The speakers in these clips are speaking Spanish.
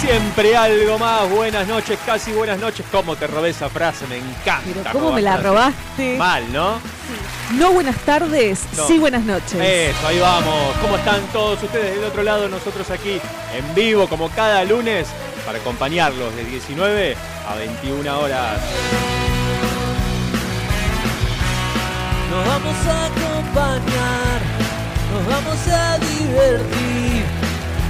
Siempre algo más. Buenas noches, casi buenas noches. ¿Cómo te robé esa frase? Me encanta. Pero ¿cómo me la robaste? Mal, ¿no? No buenas tardes, No. sí buenas noches. Eso, ahí vamos. ¿Cómo están todos ustedes del otro lado? Nosotros aquí en vivo, como cada lunes, para acompañarlos de 19 a 21 horas. Nos vamos a acompañar, nos vamos a divertir.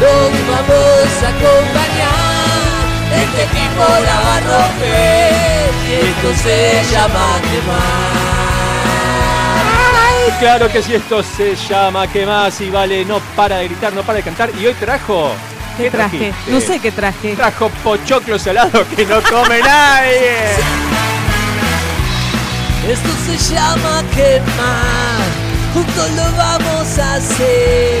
Los vamos a acompañar, este equipo la va a romper y esto se llama quemar. Ay, claro que sí, esto se llama ¿Qué más? Y vale, no para de gritar, no para de cantar. Y hoy trajo. ¿Qué traje? trajiste? No sé qué traje. Trajo pochoclo salado que no come nadie. Esto se llama quemar, juntos lo vamos a hacer,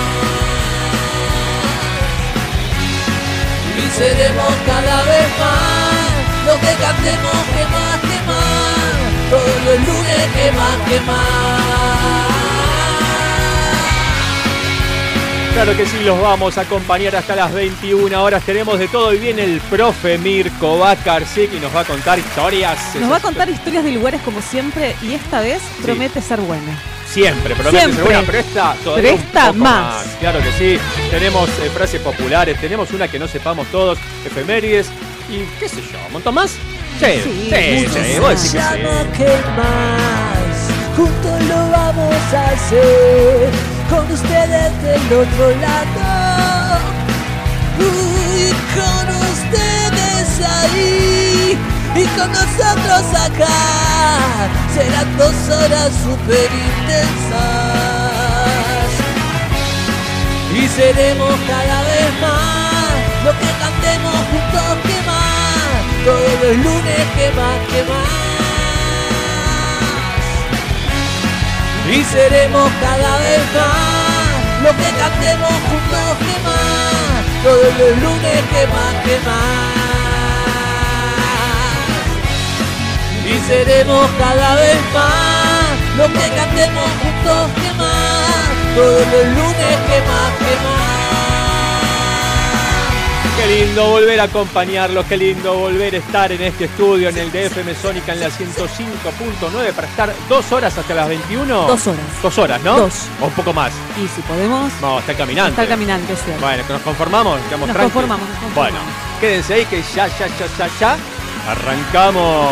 Y seremos cada vez más lo que cantemos que más, que más. Todos los lunes que más, que más. Claro que sí, los vamos a acompañar hasta las 21 horas. Tenemos de todo y viene el profe Mirko Bakarczyk y nos va a contar historias. Nos va a contar historias de lugares como siempre y esta vez promete ser buena. Siempre, promete ser Siempre. buena, pero esta todavía Pero un esta poco más. Claro que sí. Tenemos eh, frases populares, tenemos una que no sepamos todos, efemérides y qué sé yo, ¿un montón más? Sí, Sí, sí, muchos sí, vos decís Se que sí. llama que más, juntos lo vamos a hacer, con ustedes del otro lado, y con ustedes ahí, y con nosotros acá, serán dos horas super intensas, y seremos cada vez más, lo que cantemos juntos que más, todos los lunes que más, que más. Y seremos cada vez más, lo que cantemos juntos que más, todos los lunes que más, que más. Y seremos cada vez más, lo que cantemos juntos que más, todos los lunes que más, que más. Qué lindo volver a acompañarlos, qué lindo volver a estar en este estudio, en el DFM Sónica en la 105.9 para estar dos horas hasta las 21. Dos horas. Dos horas, ¿no? Dos. O un poco más. Y si podemos, No, está caminando. estar caminante, es cierto. Bueno, que nos conformamos, Nos tranquilos. conformamos, nos conformamos. Bueno, quédense ahí que ya, ya, ya, ya, ya. Arrancamos.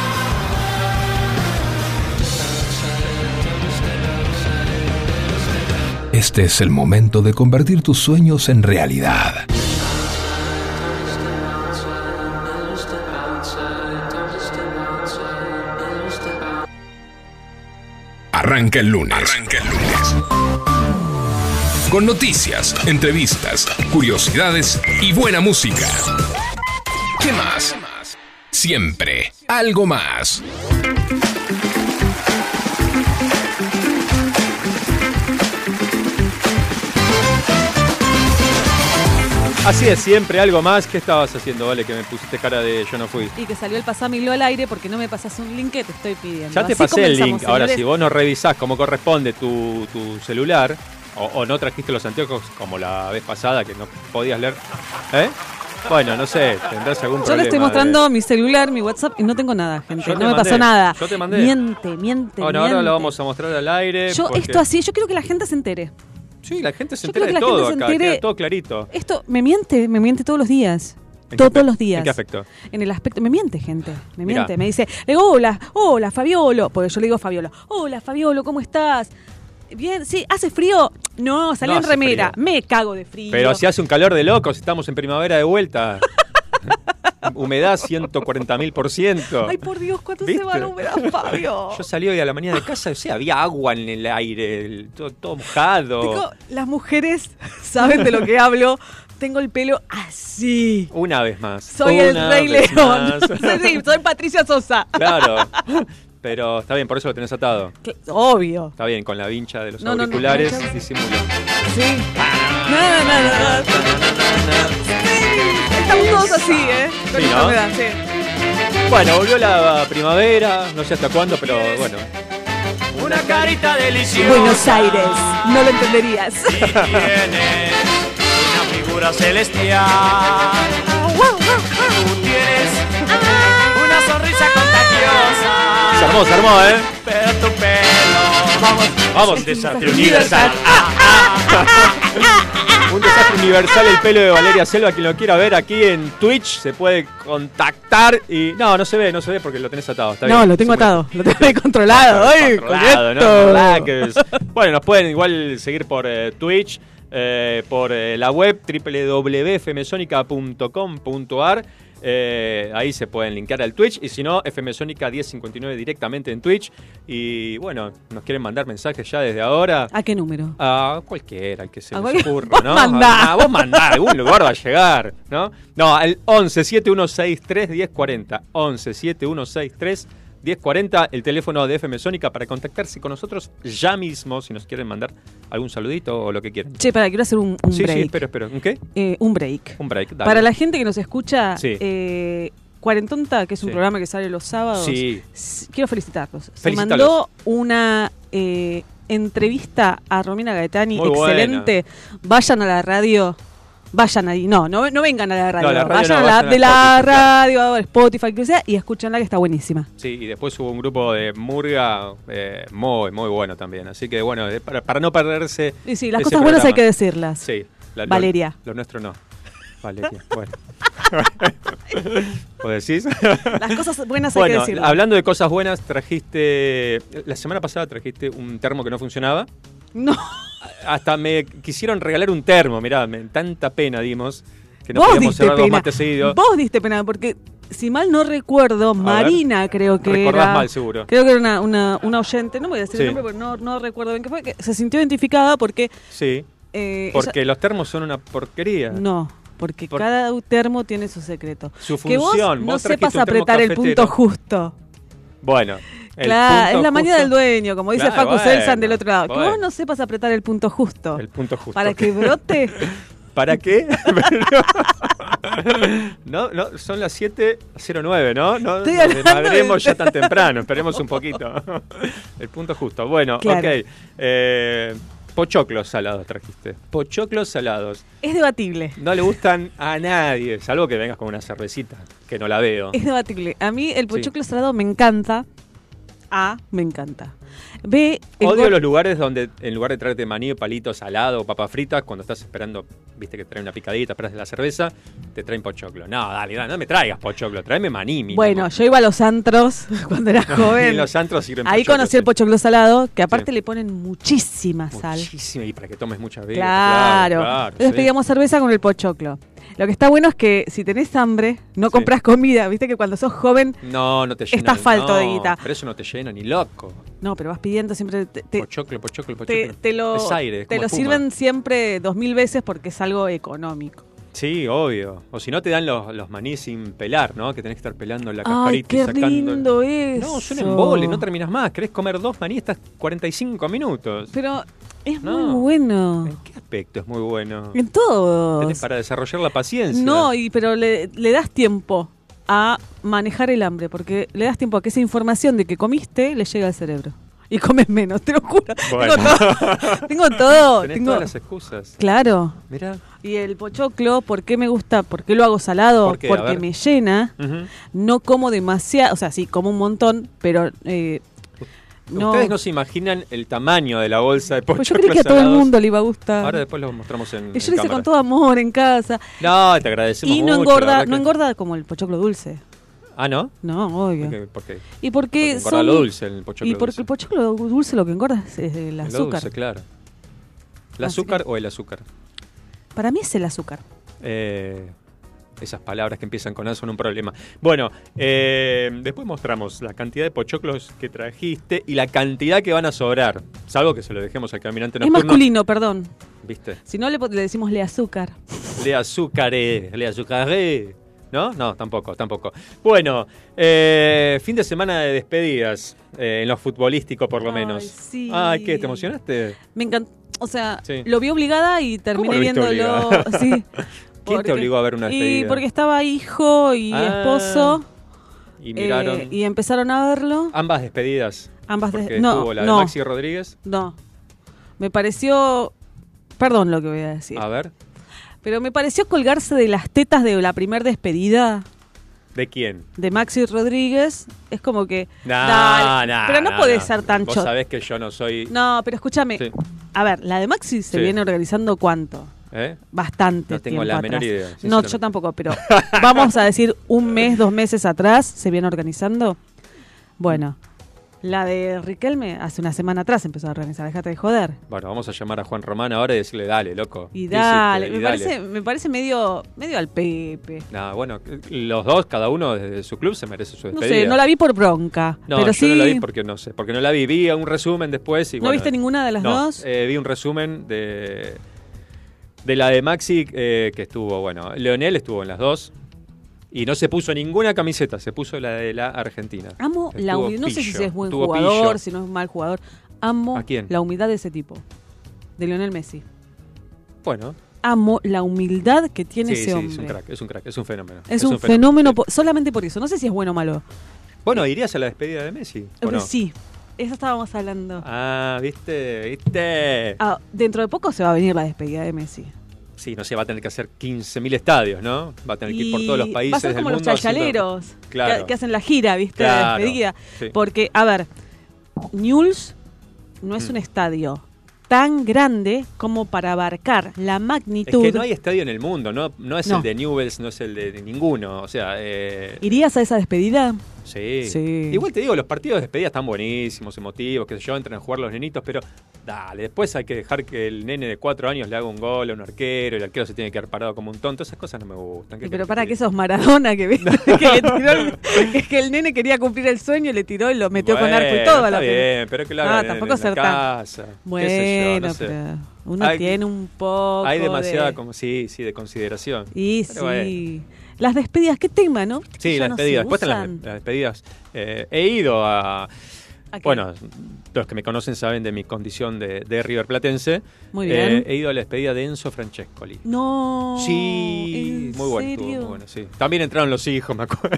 Este es el momento de convertir tus sueños en realidad. Arranca el lunes. Arranca el lunes. Con noticias, entrevistas, curiosidades y buena música. ¿Qué más? Siempre algo más. Así es, siempre algo más. ¿Qué estabas haciendo, Vale? Que me pusiste cara de yo no fui. Y que salió el pasamiglo al aire porque no me pasas un link que te estoy pidiendo. Ya te Así pasé el link. Ahora, señores. si vos no revisás como corresponde tu, tu celular, o, o no trajiste los anteojos como la vez pasada que no podías leer. ¿Eh? Bueno, no sé, tendrás algún Yo problema. le estoy de- mostrando mi celular, mi WhatsApp y no tengo nada, gente. Yo no me mandé, pasó nada. yo te mandé. Miente, miente. Bueno, ahora miente. lo vamos a mostrar al aire. Yo, porque- esto así, yo quiero que la gente se entere. Sí, la gente se yo entera de que la todo gente se acá, entere- queda todo clarito. Esto me miente, me miente todos los días. ¿En qué Todos los días. ¿En qué aspecto? En el aspecto, me miente, gente. Me Mirá. miente. Me dice, le digo, hola, hola, Fabiolo. Porque yo le digo Fabiolo. Hola, Fabiolo, ¿cómo estás? Bien, sí, ¿hace frío? No, salí No en remera. frío. Me cago de frío. Pero si hace un calor de locos, estamos en primavera de vuelta. Humedad 140 mil por ciento. Ay, por Dios, ¿cuánto ¿Viste? se va la humedad, Fabio? Yo salí hoy a la mañana de casa, o sea, había agua en el aire, el- todo, todo mojado. Tengo- las mujeres saben de lo que hablo. Tengo el pelo así. Una vez más. Soy el Rey León. Sí, sí, soy Patricia Sosa. Claro. Pero está bien, por eso lo tenés atado. Obvio. Está bien, con la vincha de los No, no, no, auriculares, no, no. disimula. Sí. Estamos todos así, ¿eh? Con Sí, sí. Bueno, volvió la primavera, no sé hasta cuándo, pero bueno. Una carita deliciosa. Buenos Aires, no lo entenderías. Y tienes una figura celestial. Se armó, se armó, ¿eh? Pero tu pelo. Vamos, Vamos. desastre universal. Un desastre universal el pelo de Valeria Selva. Quien lo quiera ver aquí en Twitch se puede contactar y. No, no se ve, no se ve porque lo tenés atado. Está No, bien. lo tengo atado, lo tengo ahí controlado. Ay, con Controlado, ¿no? Bueno, nos pueden igual seguir por eh, Twitch, eh, por eh, la web www.fmsonica.com.ar. Eh, ahí se pueden linkear al Twitch y si no, FMSónica 1059 directamente en Twitch. Y bueno, nos quieren mandar mensajes ya desde ahora. ¿A qué número? A cualquiera, al que se les ocurra, vos ¿no? mandá. A- vos mandá, algún lugar va a llegar, ¿no? No, al 11 7163 1040. 11 7163 1040, el teléfono de FM Sónica para contactarse con nosotros ya mismo, si nos quieren mandar algún saludito o lo que quieran. Che, para, quiero hacer un, un sí, break. sí, espero, espero. ¿Un qué? Eh, un break. Un break, dale. Para la gente que nos escucha, Sí. eh, Cuarentonta, que es un Sí. programa que sale los sábados, Sí. quiero felicitarlos. Se mandó una eh, entrevista a Romina Gaetani Muy excelente. Vayan a la radio. Vayan ahí, no, no, no vengan a la radio, No, la radio vayan no, a la vayan a de la Spotify, claro. radio, a Spotify, que sea, y escúchenla que está buenísima. Sí, y después hubo un grupo de Murga eh, muy, muy bueno también. Así que bueno, para, para no perderse. Y sí, las cosas buenas hay programa. que decirlas. Sí. la- lo- Valeria. Lo, nuestro no. Valeria, bueno. ¿Vos decís? Las cosas buenas hay que decirlas. hablando de cosas buenas, trajiste. La semana pasada trajiste un termo que no funcionaba. No, Hasta me quisieron regalar un termo, mirá, me, tanta pena dimos que no podíamos cerrar pena. mates seguidos. Vos diste pena, porque si mal no recuerdo, Marina creo que era. mal, seguro. Creo que era una, una, una oyente, no voy a decir Sí. el nombre porque no, no recuerdo bien qué fue, que se sintió identificada porque. Sí, eh, porque los termos son una porquería. no, porque Por- cada termo tiene su secreto. Su que vos función, no vos trajiste sepas apretar el punto justo. Bueno, Claro, es la manía del dueño, como dice Claro, Facu Selsan bueno, del otro lado. Que bueno. vos no sepas apretar el punto justo. El punto justo. Para que brote. ¿Para qué? no, no, son las 7.09, ¿no? No nos desmadremos de- ya tan temprano, esperemos un poquito. El punto justo. Bueno, Claro. ok. Eh, pochoclos salados trajiste. Pochoclos salados. es debatible. No le gustan a nadie, salvo que vengas con una cervecita, que no la veo. Es debatible. A mí el pochoclo salado me encanta. A, me encanta. Odio los lugares donde en lugar de traerte maní, palito salado o papas fritas, cuando estás esperando, viste que traen una picadita, esperas de la cerveza, te traen pochoclo. No, dale, dale, no me traigas pochoclo, tráeme maní. mínimo. Bueno, yo iba a los antros cuando era joven. los antros sirven Ahí pochoclo, conocí el pochoclo salado, que aparte Sí. le ponen muchísima sal. Muchísimo, y para que tomes mucha vida. Claro. claro, Entonces sí. pedíamos cerveza con el pochoclo. Lo que está bueno es que si tenés hambre, no compras comida. Viste que cuando sos joven No, no te llena. Estás falto no, de guita. Pero eso no te llena ni loco. No, pero vas pidiendo siempre. Te, te- Pochoclo, pochoclo, pochoclo. te- te lo, es aire, es te lo sirven siempre dos mil veces porque es algo económico. Sí, obvio. O si no te dan los, los maní sin pelar, ¿no? Que tenés que estar pelando la Ay, cascarita qué y sacando. lindo eso. No, es un embole, no terminas más. Querés comer dos maní, estás 45 minutos. Pero es No. muy bueno. ¿En qué aspecto es muy bueno? En. Tenés para desarrollar la paciencia. No, y, pero le, le das tiempo a manejar el hambre, porque le das tiempo a que esa información de que comiste le llegue al cerebro. Y comes menos, te lo juro. Bueno. Tengo todo. tengo todo. Tenés tengo- todas las excusas. Claro. Mirá. Y el pochoclo, ¿por qué me gusta? ¿Por qué lo hago salado? ¿Por qué? A Porque me llena. No como demasiado, o sea, sí, como un montón, pero eh, no. Ustedes no se imaginan el tamaño de la bolsa de Pues yo pochoclos creí que a todo el mundo le iba a gustar. Ahora después lo mostramos en, Y en yo lo hice cámara. con todo amor en casa. No, te agradecemos Y no mucho, engorda, no que- engorda como el pochoclo dulce. Ah, ¿no? No, obvio. ¿Por qué? ¿Por qué? Y porque, Porque son- lo dulce el pochoclo Y porque dulce. el pochoclo dulce lo que engorda es el azúcar. dulce, claro. ¿El azúcar o el azúcar? Para mí es el azúcar. Eh, esas palabras que empiezan con A son un problema. Bueno, eh, después mostramos la cantidad de pochoclos que trajiste y la cantidad que van a sobrar. Salvo que se lo dejemos al caminante Es nocturno. masculino, perdón. ¿Viste? Si no le, decimos le azúcar. Le azucaré, le azucaré. ¿No? No, tampoco, tampoco. Bueno, eh, fin de semana de despedidas, eh, en lo futbolístico por lo Ay, menos. sí. Ay, ¿qué? ¿Te emocionaste? Me encanta. O sea, Sí. lo vi obligada y terminé viéndolo. Sí. ¿Quién te obligó a ver una Y despedida? porque estaba hijo y Ah, esposo. Y miraron eh, y empezaron a verlo. ambas despedidas. Ambas Porque de- no, la de. Maxi Rodríguez. No. Me pareció. Perdón lo que voy a decir. A ver, Pero me pareció colgarse de las tetas de la primer despedida ¿de quién? de Maxi Rodríguez. Es como que. No, dale, no, pero no, no, podés ser tan Vos chot. sabés que yo no soy... No, pero escúchame. Sí. A ver, la de Maxi se Sí. viene organizando cuánto? ¿Eh? Bastante. No tengo tiempo la menor atrás. idea, No, yo tampoco, pero vamos a decir un mes, dos meses atrás se viene organizando. Bueno, la de Riquelme hace una semana atrás empezó a organizar, déjate de joder. Bueno, vamos a llamar a Juan Román ahora y decirle, dale, loco. Y ¿qué dale, hiciste? me, Y dale. Parece, me parece medio, medio al Pepe. Nah, bueno, los dos, cada uno desde su club se merece su No despedida. sé, no la vi por bronca. No, pero yo sí. no la vi porque no sé, porque no la vi. Vi un resumen después y ¿No bueno, viste ninguna de las no, dos? eh, vi un resumen de de la de Maxi eh, que estuvo, bueno, Leonel estuvo en las dos y no se puso ninguna camiseta, se puso la de la Argentina. Amo la humildad. No sé si es buen estuvo jugador, pillo. si no es mal jugador. Amo ¿A quién? la humildad de ese tipo. De Lionel Messi. Bueno, Amo la humildad que tiene sí, ese sí, hombre. es un crack, es un crack, es un fenómeno. Es, un, fenómeno, solamente por eso. No sé si es bueno o malo. Bueno, ¿irías a la despedida de Messi? ¿o Eh, no? Sí, eso estábamos hablando. Ah, ¿viste? ¿Viste? Ah, dentro de poco se va a venir la despedida de Messi. Sí, no sé, va a tener que hacer 15.000 estadios, ¿no? Va a tener que ir por todos los países Va a ser del como los mundo haciendo- chachaleros Claro. que, que hacen la gira, ¿viste? Claro, De despedida. sí. Porque, a ver, Newell's no es Mm. un estadio tan grande como para abarcar la Es magnitud. que no hay estadio en el mundo, no, no es No. el de Newells, no es el de ninguno. O sea, eh, ¿Irías a esa despedida? sí. Sí. Igual te digo, los partidos de despedida están buenísimos, emotivos, que sé yo, entran a jugar los nenitos, pero dale, después hay que dejar que el nene de cuatro años le haga un gol a un arquero, el arquero se tiene que quedar parado como un tonto, esas cosas no me gustan. ¿Qué Pero para que diga? sos Maradona que, que le tiró el- que, que el nene quería cumplir el sueño y le tiró y lo metió con arco y Bueno, todo. a Está la bien, pero que lo hagan en- tampoco en, ser la casa. qué sé yo, Bueno, no sé. pero uno Hay- tiene un poco. Hay demasiada, de- como sí, sí, de consideración. Y Pero bueno. sí. Las despedidas, ¿qué tema, no? ¿Viste que Sí, las no despedidas. Después están las, usan? las despedidas. Eh, he ido a. Bueno, los que me conocen saben de mi condición de, de River Platense. Muy bien. Eh, he ido a la despedida de Enzo Francescoli. No. Sí, ¿en muy bueno, estuvo muy bueno, sí. También entraron los hijos, me acuerdo.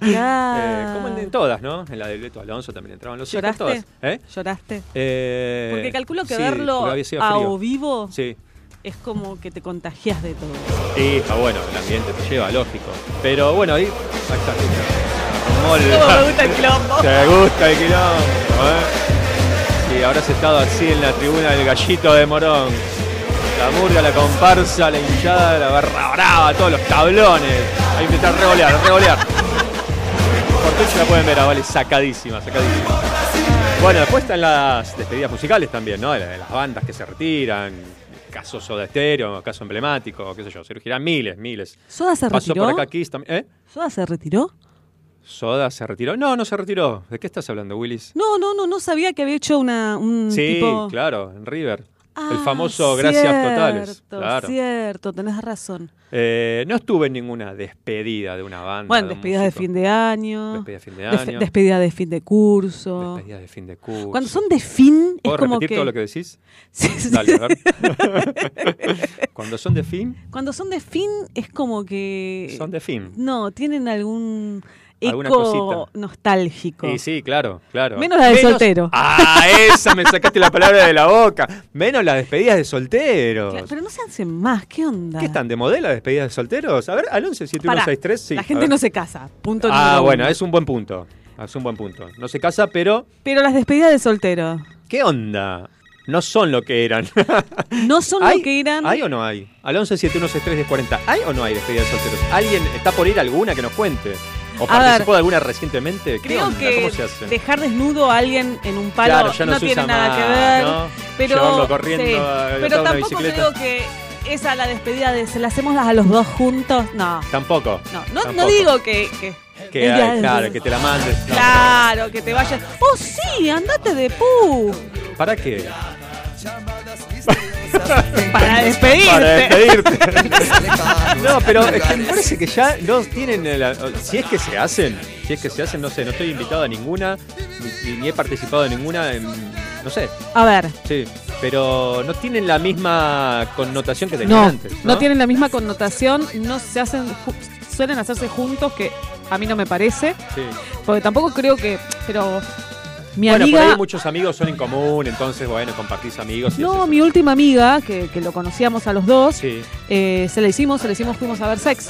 Claro. Eh, como en, en todas, ¿no? En la de Beto Alonso también entraban los ¿Lloraste? hijos. Todas. ¿Eh? ¿Lloraste? Eh, Porque calculo que sí, verlo a o vivo Sí, es como que te contagias de todo. sí, está bueno, el ambiente te lleva, lógico. Pero bueno, ahí, ahí está. ¿Cómo me gusta el quilombo? Te gusta el quilombo, ¿eh? Sí, habrás estado así en la tribuna del gallito de Morón. La murga, la comparsa, la hinchada, la barra brava, todos los tablones. Ahí intentar revolear, revolear. Por Twitch la pueden ver, ah, vale, sacadísima, sacadísima. Bueno, después están las despedidas musicales también, ¿no? Las bandas que se retiran. Caso Soda Stereo, caso emblemático, qué sé yo. Se miles, miles. ¿Soda se Pasó retiró? por acá Kiss también. ¿Eh? ¿Soda se retiró? Soda se retiró. No, no se retiró. ¿De qué estás hablando, Willis? No, no, no, no sabía que había hecho una, un Sí, tipo... claro, en River. el Ah, famoso Gracias Totales. cierto, Claro. Cierto, tenés razón. Eh, no estuve en ninguna despedida de una banda. Bueno, despedida de fin de año. Despedida de fin de año. despedida de fin de curso. Despedida de fin de curso. Cuando son de fin, es ¿Puedo como repetir que... todo lo que decís? Sí, sí. Dale, a ver. Cuando son de fin, Cuando son de fin, es como que... son de fin. No, tienen algún eco nostálgico. Y sí, claro, claro. Menos la de soltero. Ah, esa me sacaste la palabra de la boca. Menos las despedidas de solteros. Claro, pero no se hacen más, ¿qué onda? ¿Qué están de modelo las despedidas de solteros? A ver, al 11 Pará, 7163, sí. la gente no se casa, punto Ah, número bueno, uno. es un buen punto. Es un buen punto. No se casa, pero Pero las despedidas de soltero ¿qué onda? No son lo que eran. no son lo que eran... ¿Hay o no hay? Al 11 7163 1040. ¿Hay o no hay despedidas de solteros? ¿Alguien está por ir alguna que nos cuente? ¿O participó ver, de alguna recientemente? ¿Qué Creo onda? que ¿Cómo se hace? dejar desnudo a alguien en un palo Claro, ya no, tiene nada más, que ver. ¿no? Pero, Llevarlo corriendo sí, a pero tampoco creo que esa la despedida de se la hacemos a los dos juntos. No, Tampoco. no, no, digo que, que, claro, que te la mandes. No, Claro, que te vayas. Oh, sí, andate de pu. ¿Para qué? Para despedirte. Para despedirte. no, pero es que me parece que ya no tienen. el- si es que se hacen, si es que se hacen, no sé, no estoy invitado a ninguna, ni, ni he participado en ninguna, en- no sé, A ver, sí. Pero no tienen la misma connotación que tenían no, antes. no ¿no? tienen la misma connotación, no se hacen, suelen hacerse juntos, que a mí no me parece, Sí. porque tampoco creo que, pero mi bueno, por amiga, ahí muchos amigos son en común, entonces, bueno, compartís amigos. y no, mi última amiga, que, que lo conocíamos a los dos, Sí. eh, se la hicimos, se la hicimos, fuimos a ver Sex.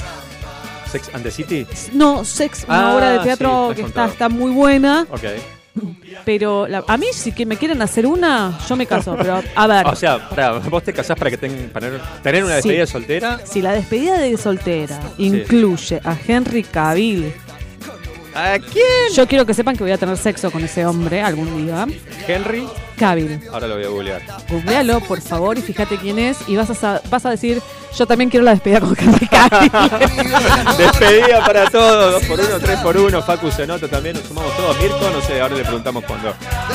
Sex and the City. No, Sex, una Ah, obra de sí, teatro que está, contado. está muy buena, Ok. pero la- a mí si que me quieren hacer una, yo me caso, pero a ver. O sea, vos te casás para que ten- para tener una Sí. despedida soltera. Si la despedida de soltera incluye a Henry Cavill, ¿A quién? yo quiero que sepan que voy a tener sexo con ese hombre algún día. Henry. Cavill. Ahora lo voy a googlear. Googlealo, por favor, y fíjate quién es. Y vas a, vas a decir, yo también quiero la despedida con Henry Cavill. Despedida para todos, dos por uno, tres por uno. Facu se nota también, nos sumamos todos. Mirko, no sé, ahora le preguntamos cuando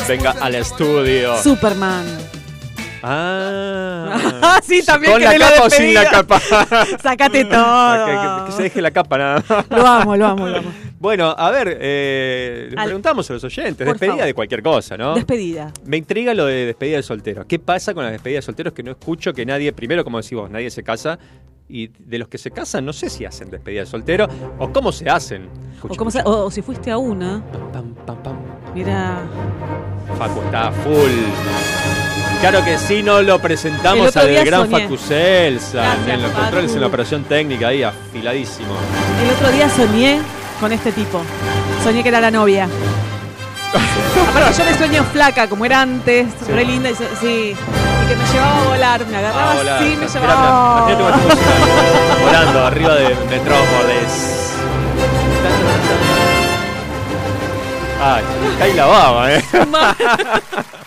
venga al estudio. Superman. Ah. sí, también ¿Con la capa o sin la capa? Sácate todo. que- que se deje la capa nada. Lo amo, lo amo, lo amo. Bueno, a ver, eh, le Al- preguntamos a los oyentes. Por Despedida favor. de cualquier cosa, ¿no? Despedida. Me intriga lo de despedida de solteros. ¿Qué pasa con las despedidas de solteros que no escucho que nadie, primero como decís vos, nadie se casa? Y de los que se casan, no sé si hacen despedida de soltero o cómo se hacen. O, como se- escucha. o- o si fuiste a una, Pam, pam, pam. mira. Facu está full. Claro que sí, no lo El presentamos otro al día gran soñé. Facu Celsa Gracias, en los Facu. controles en la operación técnica ahí afiladísimo. El otro día soñé con este tipo. Soñé que era la novia. Aparte, yo me sueño flaca, como era antes, Sí. re linda, y, so- sí, y que me llevaba a volar, me agarraba Ah, volar. así, me Mirá, llevaba. mirá, imagínate cuánto música volando arriba de Metrópolis. Ah, cae la baba, eh.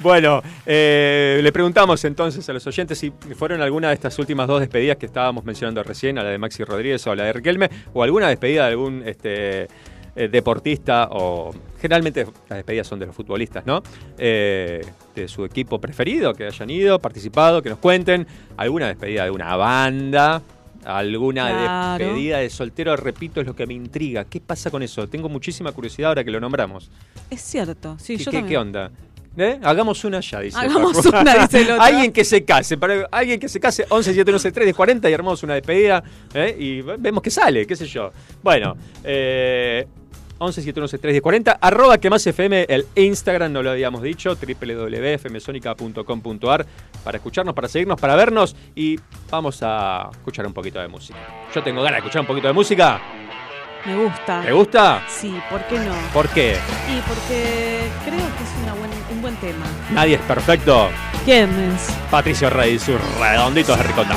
Bueno, eh, le preguntamos entonces a los oyentes si fueron alguna de estas últimas dos despedidas que estábamos mencionando recién, a la de Maxi Rodríguez o a la de Riquelme, o alguna despedida de algún este, eh, deportista, o generalmente las despedidas son de los futbolistas, ¿no? Eh, de su equipo preferido, que hayan ido, participado, que nos cuenten, alguna despedida de una banda. Alguna Claro. despedida de soltero, repito, es lo que me intriga. ¿Qué pasa con eso? Tengo muchísima curiosidad ahora que lo nombramos. Es cierto, sí, ¿Qué, yo qué- también. qué onda? ¿Eh? Hagamos una ya, dice. Hagamos una, dice el otro. alguien que se case, para, alguien que se case, 11 713 de 40 y armamos una despedida ¿eh? y ve- vemos que sale, qué sé yo. Bueno, eh, 11 713 de 40, arroba que más FM, el Instagram, no lo habíamos dicho, www.fmsonica.com.ar para escucharnos, para seguirnos, para vernos y vamos a escuchar un poquito de música. Yo tengo ganas de escuchar un poquito de música. Me gusta. ¿Te gusta? Sí, ¿por qué no? ¿Por qué? Y porque creo que es una buen- un buen tema. Nadie es perfecto. ¿Quién es? Patricio Rey y sus redonditos de ricota.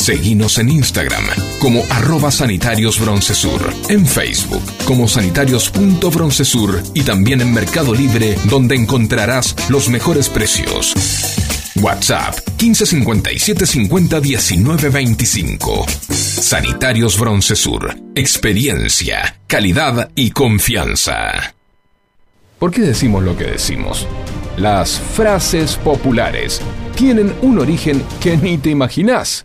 Seguinos en Instagram como arroba sanitarios broncesur, en Facebook como sanitarios.broncesur y también en Mercado Libre donde encontrarás los mejores precios. WhatsApp 1557 50 19 25. Sanitarios Broncesur. Experiencia, calidad y confianza. ¿Por qué decimos lo que decimos? Las frases populares tienen un origen que ni te imaginás.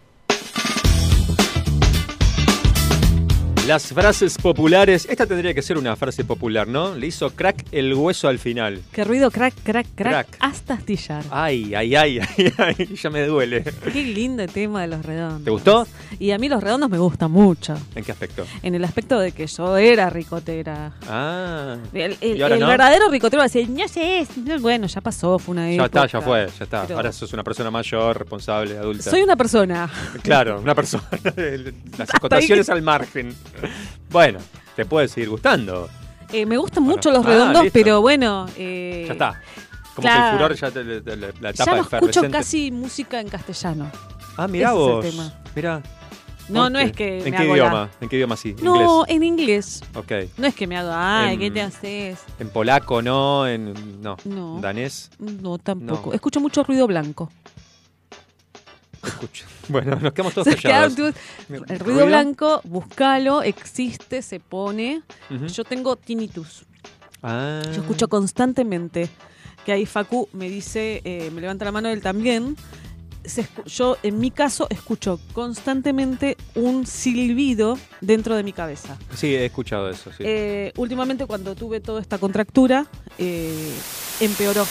Las frases populares. Esta tendría que ser una frase popular, ¿no? Le hizo crack el hueso al final. Qué ruido, crack, crack, crack, Crack. hasta astillar. Ay, ay, ay, ay, ay, ya me duele. Qué lindo tema de los redondos. ¿Te gustó? Y a mí los redondos me gustan mucho. ¿En qué aspecto? En el aspecto de que yo era ricotera. Ah. El, el- ¿Y ahora el no? verdadero ricotero va a decir, no sé, no, bueno, ya pasó, fue una Ya época. está, ya fue, ya está. Pero Ahora sos una persona mayor, responsable, adulta. Soy una persona. Claro, una persona. Las acotaciones al margen. Bueno, te puede seguir gustando. Eh, me gustan Bueno. mucho los Ah, redondos, pero bueno. eh, Ya está. Como que claro. el furor ya te, te- te- la Ya etapa no escucho casi música en castellano. Ah, mirá ese es el vos. tema. Mirá. No, no Ok. es que ¿En me qué hago la- idioma? ¿En qué idioma sí? No, Inglés. en inglés. Ok. No es que me hago, ay, En- ¿qué te haces? En polaco no, en no. No. Danés. No, tampoco. No. Escucho mucho ruido blanco. Escucho. Bueno, nos quedamos todos Se callados. El ruido blanco, búscalo, existe, se pone. Yo tengo tinnitus. Ah. Yo escucho constantemente que ahí Facu me dice, eh, me levanta la mano él también. Se yo, en mi caso, escucho constantemente un silbido dentro de mi cabeza. Sí, he escuchado eso, sí. Eh, últimamente, cuando tuve toda esta contractura, eh, empeoró.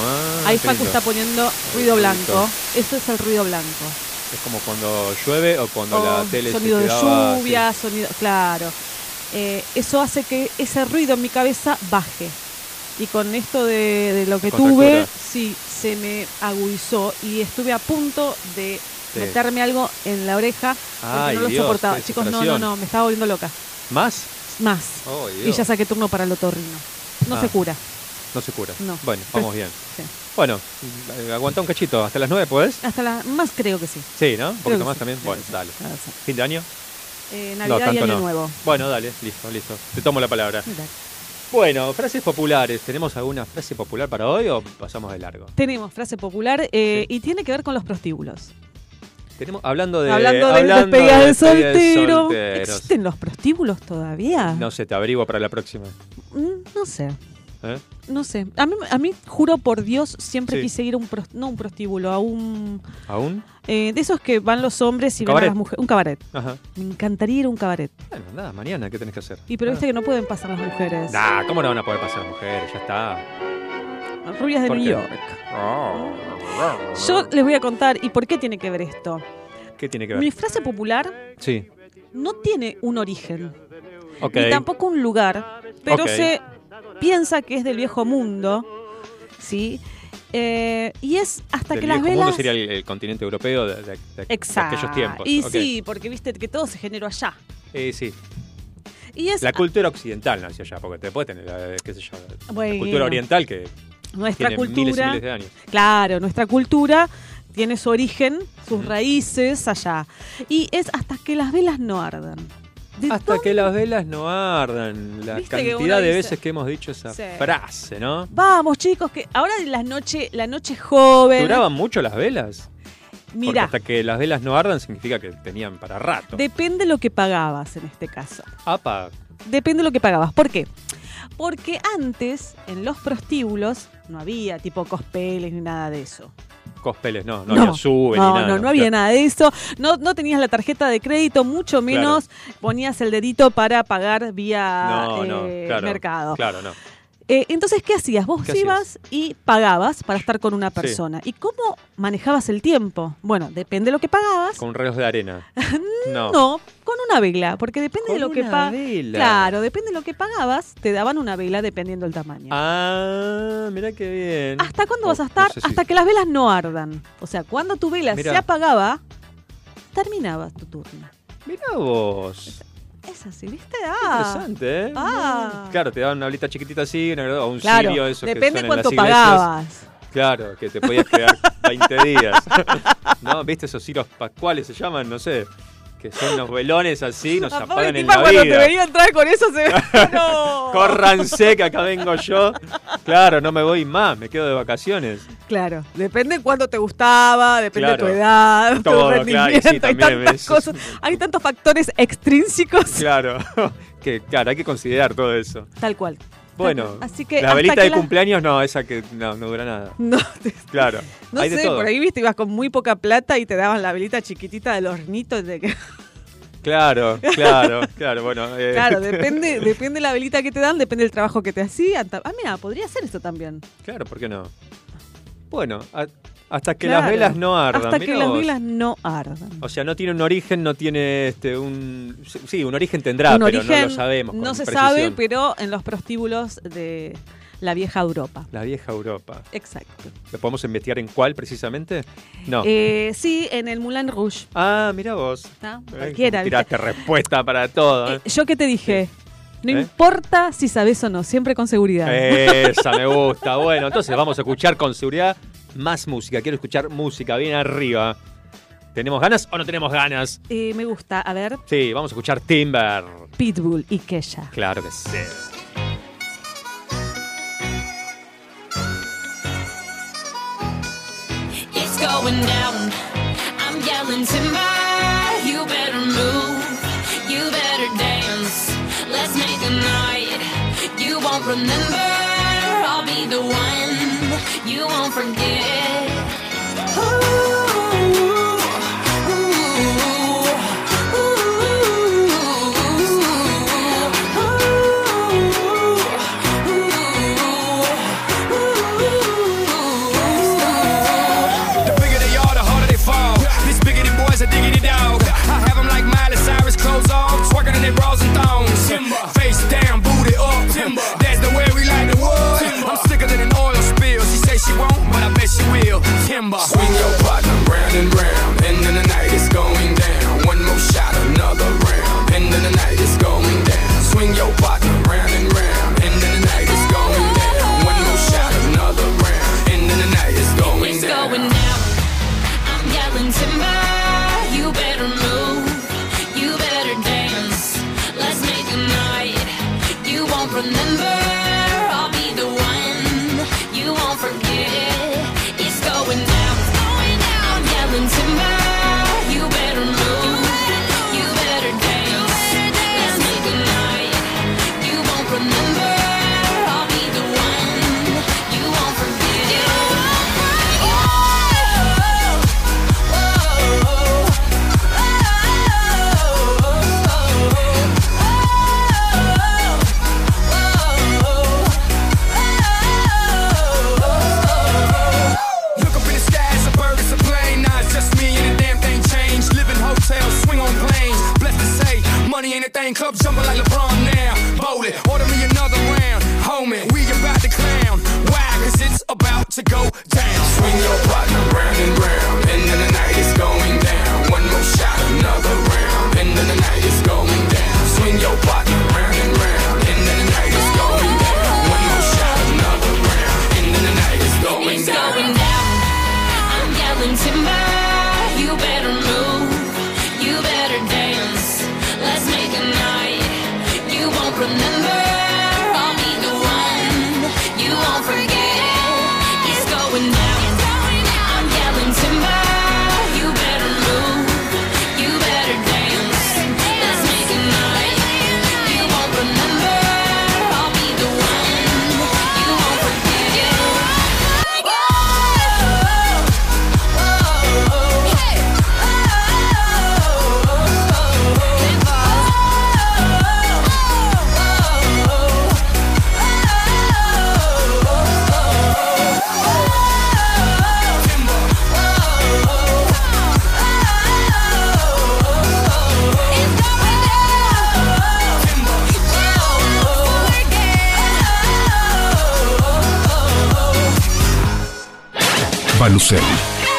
Ah, ahí Facu está poniendo ruido blanco. Eso es el ruido blanco. Es como cuando llueve o cuando la tele se Oh, sonido de quedaba, lluvia, sonido, claro. Eh, eso hace que ese ruido en mi cabeza baje. Y con esto de, de lo que tuve, sí, se me agudizó y estuve a punto de Sí. meterme algo en la oreja porque Ay, no lo soportaba. Chicos, no, no, no, me estaba volviendo loca. ¿Más? Más. Oh, y ya saqué turno para el otorrino. No Ah. se cura. No se cura. No. Bueno, vamos bien. Sí. Bueno, eh, aguanta un cachito. ¿Hasta las 9 podés? Hasta la más creo que sí. Sí, ¿no? Un poquito más sí, también. creo Bueno, dale. Claro, sí. ¿Fin de año? Eh, No, Navidad y tanto Año no. Nuevo. Bueno, dale, listo, listo. Te tomo la palabra. Dale. Bueno, frases populares. ¿Tenemos alguna frase popular para hoy o pasamos de largo? Tenemos frase popular eh, y tiene que ver con los prostíbulos. Tenemos, hablando de. Hablando hablando de despedida de soltero. ¿Existen los prostíbulos todavía? No sé, te averiguo para la próxima. Mm, No sé. ¿Eh? No sé. A mí, a mí juro por Dios, siempre Sí. quise ir a un, pros- no un prostíbulo, a un... ¿Aún? eh, de esos que van los hombres y ¿Un van a las mujeres. Un cabaret. Ajá. Me encantaría ir a un cabaret. Bueno, nada, mañana, ¿qué tenés que hacer? Y pero Ah. viste que no pueden pasar las mujeres. Nah, ¿cómo no van a poder pasar mujeres? Ya está. Rubias de ¿Por New qué? York. Yo les voy a contar, ¿y por qué tiene que ver esto? ¿Qué tiene que ver? Mi frase popular Sí. no tiene un origen. Ok. ni tampoco un lugar, pero se piensa que es del viejo mundo, ¿sí? Eh, y es hasta Del que las viejo mundo velas... sería el, el continente europeo de, de- de- de Exacto. aquellos tiempos. Y sí, porque viste que todo se generó allá. Eh, sí. Y es La cultura occidental nació allá, porque te puede tener, eh, qué sé yo, la cultura oriental que nuestra tiene miles y cultura. miles de años. Claro, nuestra cultura tiene su origen, sus raíces allá. Y es hasta que las velas no ardan. ¿De Hasta que las velas no ardan. La cantidad de dice- veces que hemos dicho esa Sí. frase, ¿no? Vamos, chicos, que ahora la noche, la noche joven. ¿Duraban mucho las velas? Mira, hasta que las velas no ardan significa que tenían para rato. depende lo que pagabas en este caso. Apa, Depende lo que pagabas. ¿Por qué? Porque antes, en los prostíbulos, no había tipo cospeles ni nada de eso. Cospeles, no, no, había sube no, ni nada. no, no había nada de eso. No, no tenías la tarjeta de crédito, mucho menos ponías el dedito para pagar vía No, no, eh, mercado. Claro, no. Eh, entonces, ¿qué hacías? Vos ¿Qué ibas y pagabas para estar con una persona. ¿Y cómo manejabas el tiempo? Bueno, depende de lo que pagabas. Con reloj de arena. No. No, con una vela, porque depende de lo que una pagabas. vela. Claro, depende de lo que pagabas, te daban una vela dependiendo del tamaño. Ah, mira qué bien. ¿Hasta cuándo Oh, vas a no estar? sé si- Hasta que las velas no ardan. O sea, cuando tu vela Mirá. se apagaba, terminaba tu turno. Mirá vos. Es así, ¿viste? Ah, Interesante, ¿eh? Ah. Claro, te daban una bolita chiquitita así, o un claro, cirio, eso que depende en cuánto las iglesias. pagabas. Claro, que te podías quedar 20 días. ¿No? ¿Viste esos ciros pascuales se llaman? No sé. Que son unos velones así, nos apagan en la cuando te vida. venía a entrar con eso se no. Córranse que acá vengo yo. Claro, no me voy más, me quedo de vacaciones. Claro, depende cuánto te gustaba, depende de tu edad, Todo, tu claro, rendimiento, sí, hay tantas cosas, hay tantos factores extrínsecos. Claro, que claro, hay que considerar todo eso. Tal cual. Bueno, Así que la velita que de la- cumpleaños no, esa que no, no dura nada. No, te- Claro, no hay de sé, todo. por ahí viste, ibas con muy poca plata y te daban la velita chiquitita del hornito. De que... Claro, claro, claro, bueno. eh, Claro, depende, depende la velita que te dan, depende del trabajo que te hacían. Ah, mira, podría ser esto también. Claro, ¿por qué no? Bueno, a- hasta que Claro, las velas no ardan. Hasta que las velas no ardan. O sea, no tiene un origen, no tiene este un sí, un origen tendrá, Un pero origen no lo sabemos. no se precisión. sabe, pero en los prostíbulos de la vieja Europa. La vieja Europa. Exacto. ¿Lo podemos investigar en cuál precisamente? No. Eh, sí, en el Moulin Rouge. ah, mira vos. Eh, Cualquiera. Tiraste respuesta para todo. Eh, ¿eh? yo que te dije, no ¿Eh? importa si sabes o no, siempre con seguridad. Esa me gusta. Bueno, entonces vamos a escuchar con seguridad más música. Quiero escuchar música bien arriba. ¿Tenemos ganas o no tenemos ganas? Eh, me gusta, a ver, Sí, vamos a escuchar Timber. Pitbull y Kesha. Claro que sí. It's going down. I'm yelling timber. Won't remember. I'll be the one. You won't forget. Ferris wheel, timber. Swing your partner round and round. End of the night is going down. One more shot, another round. End of the night is going down. Swing your partner round and round.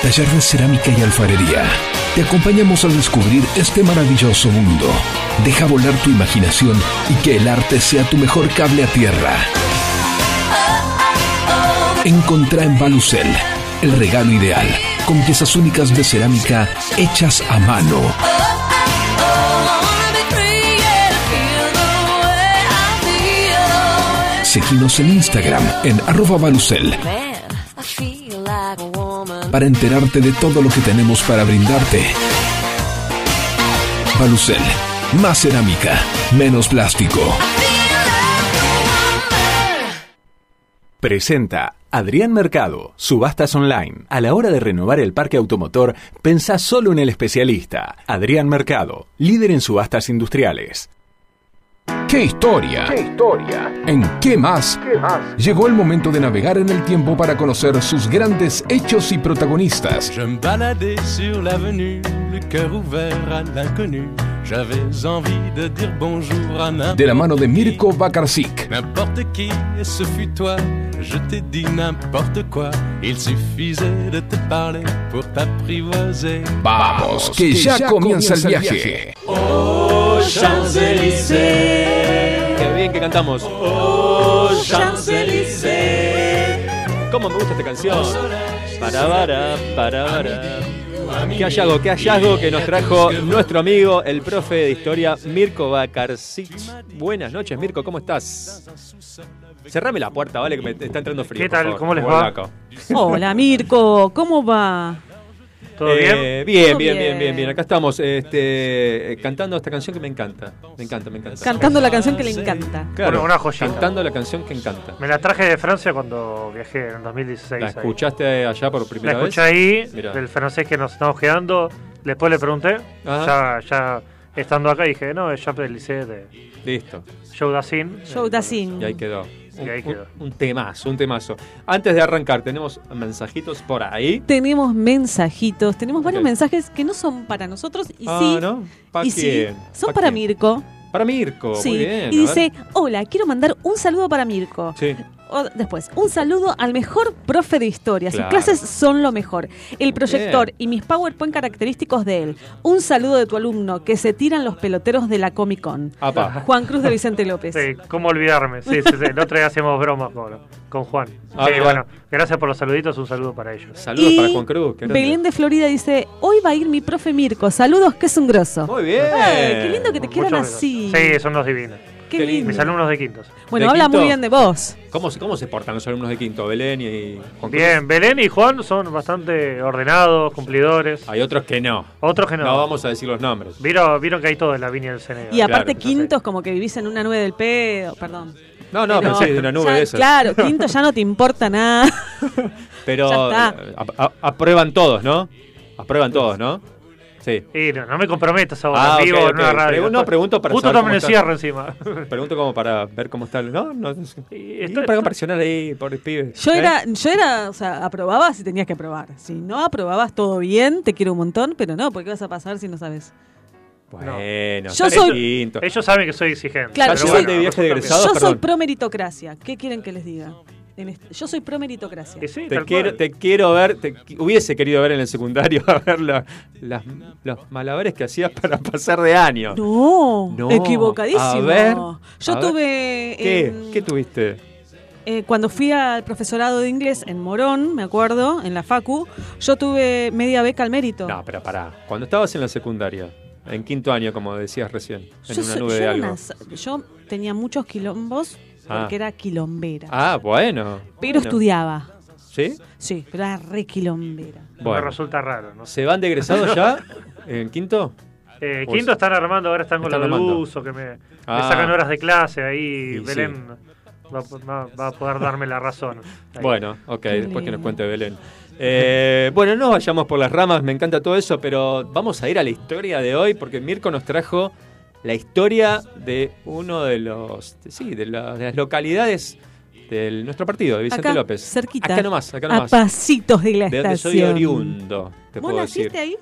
Taller de cerámica y alfarería. Te acompañamos a descubrir este maravilloso mundo. Deja volar tu imaginación y que el arte sea tu mejor cable a tierra. Encontrá en Balucel el regalo ideal, con piezas únicas de cerámica hechas a mano. Seguinos en Instagram en arroba Balucel para enterarte de todo lo que tenemos para brindarte. Balucel, más cerámica, menos plástico. Presenta Adrián Mercado, Subastas Online. A la hora de renovar el parque automotor, pensá solo en el especialista. Adrián Mercado, líder en subastas industriales. ¡Qué historia! ¡Qué historia! ¿En qué más? Llegó el momento de navegar en el tiempo para conocer sus grandes hechos y protagonistas. Je me baladais sur l'avenue, le cœur ouvert à l'inconnu. J'avais envie de dire bonjour à n'importe De la mano de Mirko Bakarczyk. N'importe qui, et ce fut toi. Je t'ai dit n'importe quoi. Il suffisait de te parler pour t'apprivoiser. Vamos, que ya comienza el viaje. Oh, Champs-Élysées. Qué bien que cantamos. Oh, Champs-Élysées. ¿Cómo me gusta esta canción? Para, para, para, para. Qué hallazgo, qué hallazgo que nos trajo nuestro amigo, el profe de historia, Mirko Bakarsic. Buenas noches, Mirko, ¿cómo estás? Cerrame la puerta, ¿vale? Que me está entrando frío. ¿Qué por tal? favor. ¿Cómo les va? Hola Mirko, ¿cómo va? ¿Todo Eh, bien? bien, bien, bien, bien. bien. Acá estamos este, eh, cantando esta canción que me encanta. Me encanta, me encanta. Cantando la canción que le encanta. Claro, Una- una joyita. Cantando la canción que encanta. Me la traje de Francia cuando viajé en 2016. ¿La ahí. escuchaste allá por La primera escuché vez? ahí, Mirá. del francés que nos estamos quedando. Después le pregunté, ya, ya estando acá, dije, no, es Champs-Élysées de Listo. Joe Dassin. Joe Dassin. Y ahí quedó. Un, ahí quedó. un- un temazo, un temazo. Antes de arrancar, tenemos mensajitos por ahí. Tenemos mensajitos, tenemos varios Ok. mensajes que no son para nosotros y ah, sí, ¿no? ¿Para y sí, quién? son ¿Pa para quién? Mirko. Para Mirko, sí, muy bien. y a dice, ver. hola, quiero mandar un saludo para Mirko. Sí. O- después, un saludo al mejor profe de historia. Claro. Sus clases son lo mejor. El proyector Bien. y mis PowerPoint característicos de él. Un saludo de tu alumno que se tiran los peloteros de la Comic Con. Apa. Juan Cruz de Vicente López. Sí, cómo olvidarme. Sí, sí, sí. El otro día hacíamos bromas con, con Juan. Ah, sí, bueno, gracias por los saluditos, un saludo para ellos. Saludos Y para Juan Cruz. Belén de Florida dice, hoy va a ir mi profe Mirko. Saludos, que es un grosso. Muy bien. Ay, qué lindo que te quieran así. Sí, son unos divinos. Qué qué lindo. Mis alumnos de quintos. Bueno, ¿De habla quinto? muy bien de vos. ¿Cómo, se- ¿Cómo se portan los alumnos de quinto? Belén y Juan Cruz. Bien, Belén y Juan son bastante ordenados, cumplidores. Hay otros que no. Otros que no. No vamos a decir los nombres. Vieron, vieron que hay todo en la viña del Senegal. Y aparte, claro, quinto es como que vivís en una nube del pedo. Perdón. No, no, pero sí, de una nube ya- de esas. Claro, quinto ya no te importa nada. Pero Ya eh, a- a- aprueban todos, ¿no? Aprueban todos, ¿no? Sí. Y no, no me comprometas ahora, Ah, en una radio. Pregu- no, pregunto para Justo en el cierre encima. Pregunto como para ver cómo está el. No, no. no. Y esto- para presionar ahí, por el pibe. Yo ¿Eh? era, yo era, o sea, aprobaba si tenías que aprobar. Si no aprobabas todo bien, te quiero un montón, pero no, porque vas a pasar si no sabes? Bueno, Yo soy-. Ellos saben que soy exigente. Claro, ¿Ya yo soy- de viaje de resulta egresados? yo soy pro meritocracia. ¿Qué quieren que les diga? Yo soy pro meritocracia. sí, Te quiero, te quiero ver, te hubiese querido ver en el secundario a ver la- las, los malabares que hacías para pasar de año. No, No, equivocadísimo. a ver, yo a ver. tuve ¿Qué? en- ¿Qué tuviste? eh, cuando fui al profesorado de inglés en Morón, me acuerdo, en la Facu, yo tuve media beca al mérito. No, pero pará. Cuando estabas en la secundaria, en quinto año, como decías recién, en yo, una soy- nube yo de era algo. una- yo tenía muchos quilombos Ah. porque era quilombera. Ah, bueno. pero bueno. estudiaba. ¿Sí? Sí, pero era re quilombera. Me Bueno. resulta raro, ¿no? ¿Se van de egresados ya? ¿En quinto? Eh, quinto están armando, ahora están con del armando. uso, que me, me Ah. sacan horas de clase ahí. Sí, Belén va, va- va a poder darme la razón. Ahí. Bueno, ok, Qué después que nos cuente Belén. Eh, bueno, no vayamos por las ramas, me encanta todo eso, pero vamos a ir a la historia de hoy porque Mirko nos trajo la historia de uno de los, sí, de, la- de las localidades de nuestro partido, de Vicente acá, López. cerquita. Acá nomás, acá A nomás. pasitos de la De donde soy oriundo, te ¿Vos puedo naciste decir. ahí?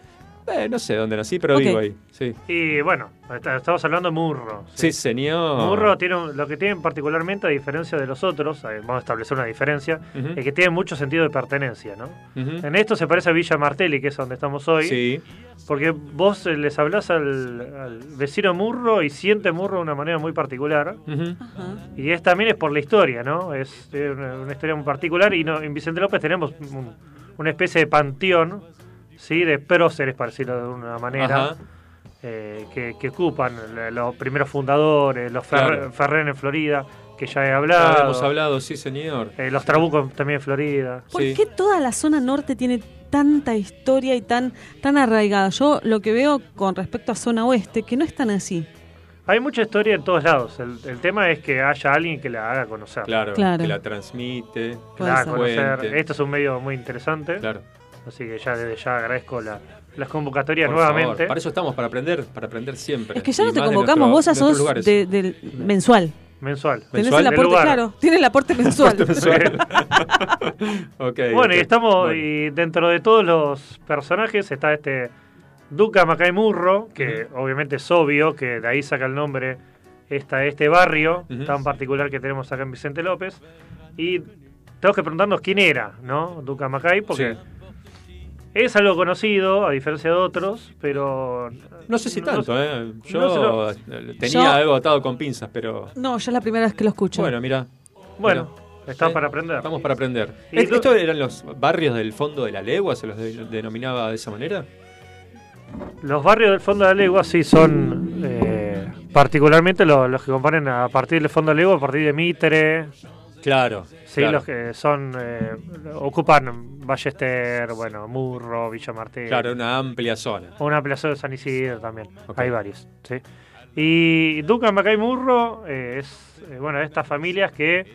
Eh, no sé dónde nací, pero vivo ahí. Sí, Y bueno, est- estamos hablando de Murro. sí señor. Murro tiene un- lo que tienen particularmente, a diferencia de los otros, eh, vamos a establecer una diferencia, Ujú. es que tiene mucho sentido de pertenencia, ¿no? En esto se parece a Villa Martelli, que es donde estamos hoy, Sí, porque vos eh, les hablás al, al vecino Murro y siente Murro de una manera muy particular. Y es también es por la historia, ¿no? Es una, una historia muy particular y no, en Vicente López tenemos un- una especie de panteón, ¿sí? De próceres, para decirlo de una manera, eh, que, que ocupan los primeros fundadores, los Claro. Ferrer en Florida, que ya he Ya hablado, hemos hablado, sí, señor. eh, los Trabucos también en Florida. ¿Por Sí. qué toda la zona norte tiene tanta historia y tan, tan arraigada? Yo lo que veo con respecto a zona oeste, que no es tan así. Hay mucha historia en todos lados. El, el tema es que haya alguien que la haga conocer. Claro, Claro. que la transmite. Que la haga conocer. Esto es un medio muy interesante. Claro. Así que ya desde ya agradezco la- las convocatorias Por nuevamente. favor. Para eso estamos, para aprender, para aprender siempre. Es que ya Y no te convocamos, nuestro- vos ya sos de- del mensual. Mensual. Tenés ¿Mensual? el aporte, claro, tiene el aporte mensual. Bueno, y estamos, Bueno. y dentro de todos los personajes está este Duca Macay Murro, que obviamente es obvio que de ahí saca el nombre esta, este barrio tan particular que tenemos acá en Vicente López. Y tenemos que preguntarnos quién era, ¿no? Duca Macay, porque Sí. Es algo conocido, a diferencia de otros, pero... No sé si tanto, ¿eh? Yo no se lo- eh, tenía Yo- algo atado con pinzas, pero. No, yo es la primera vez que lo escucho. Bueno, mira. Bueno, está Sí. para aprender. Estamos para aprender. Y ¿Es- tú- ¿Esto eran los barrios del fondo de la legua? ¿Se los de- denominaba de esa manera? Los barrios del fondo de la legua sí son eh, particularmente los, los que componen a partir del fondo de la legua, a partir de Mitre, Claro. sí, claro. los que son eh, ocupan Ballester, bueno, Murro, Villa Martel, Claro, una amplia zona. una plaza de San Isidro también, hay varios, sí. Y Duncan Macay Murro eh, es eh, bueno de estas familias que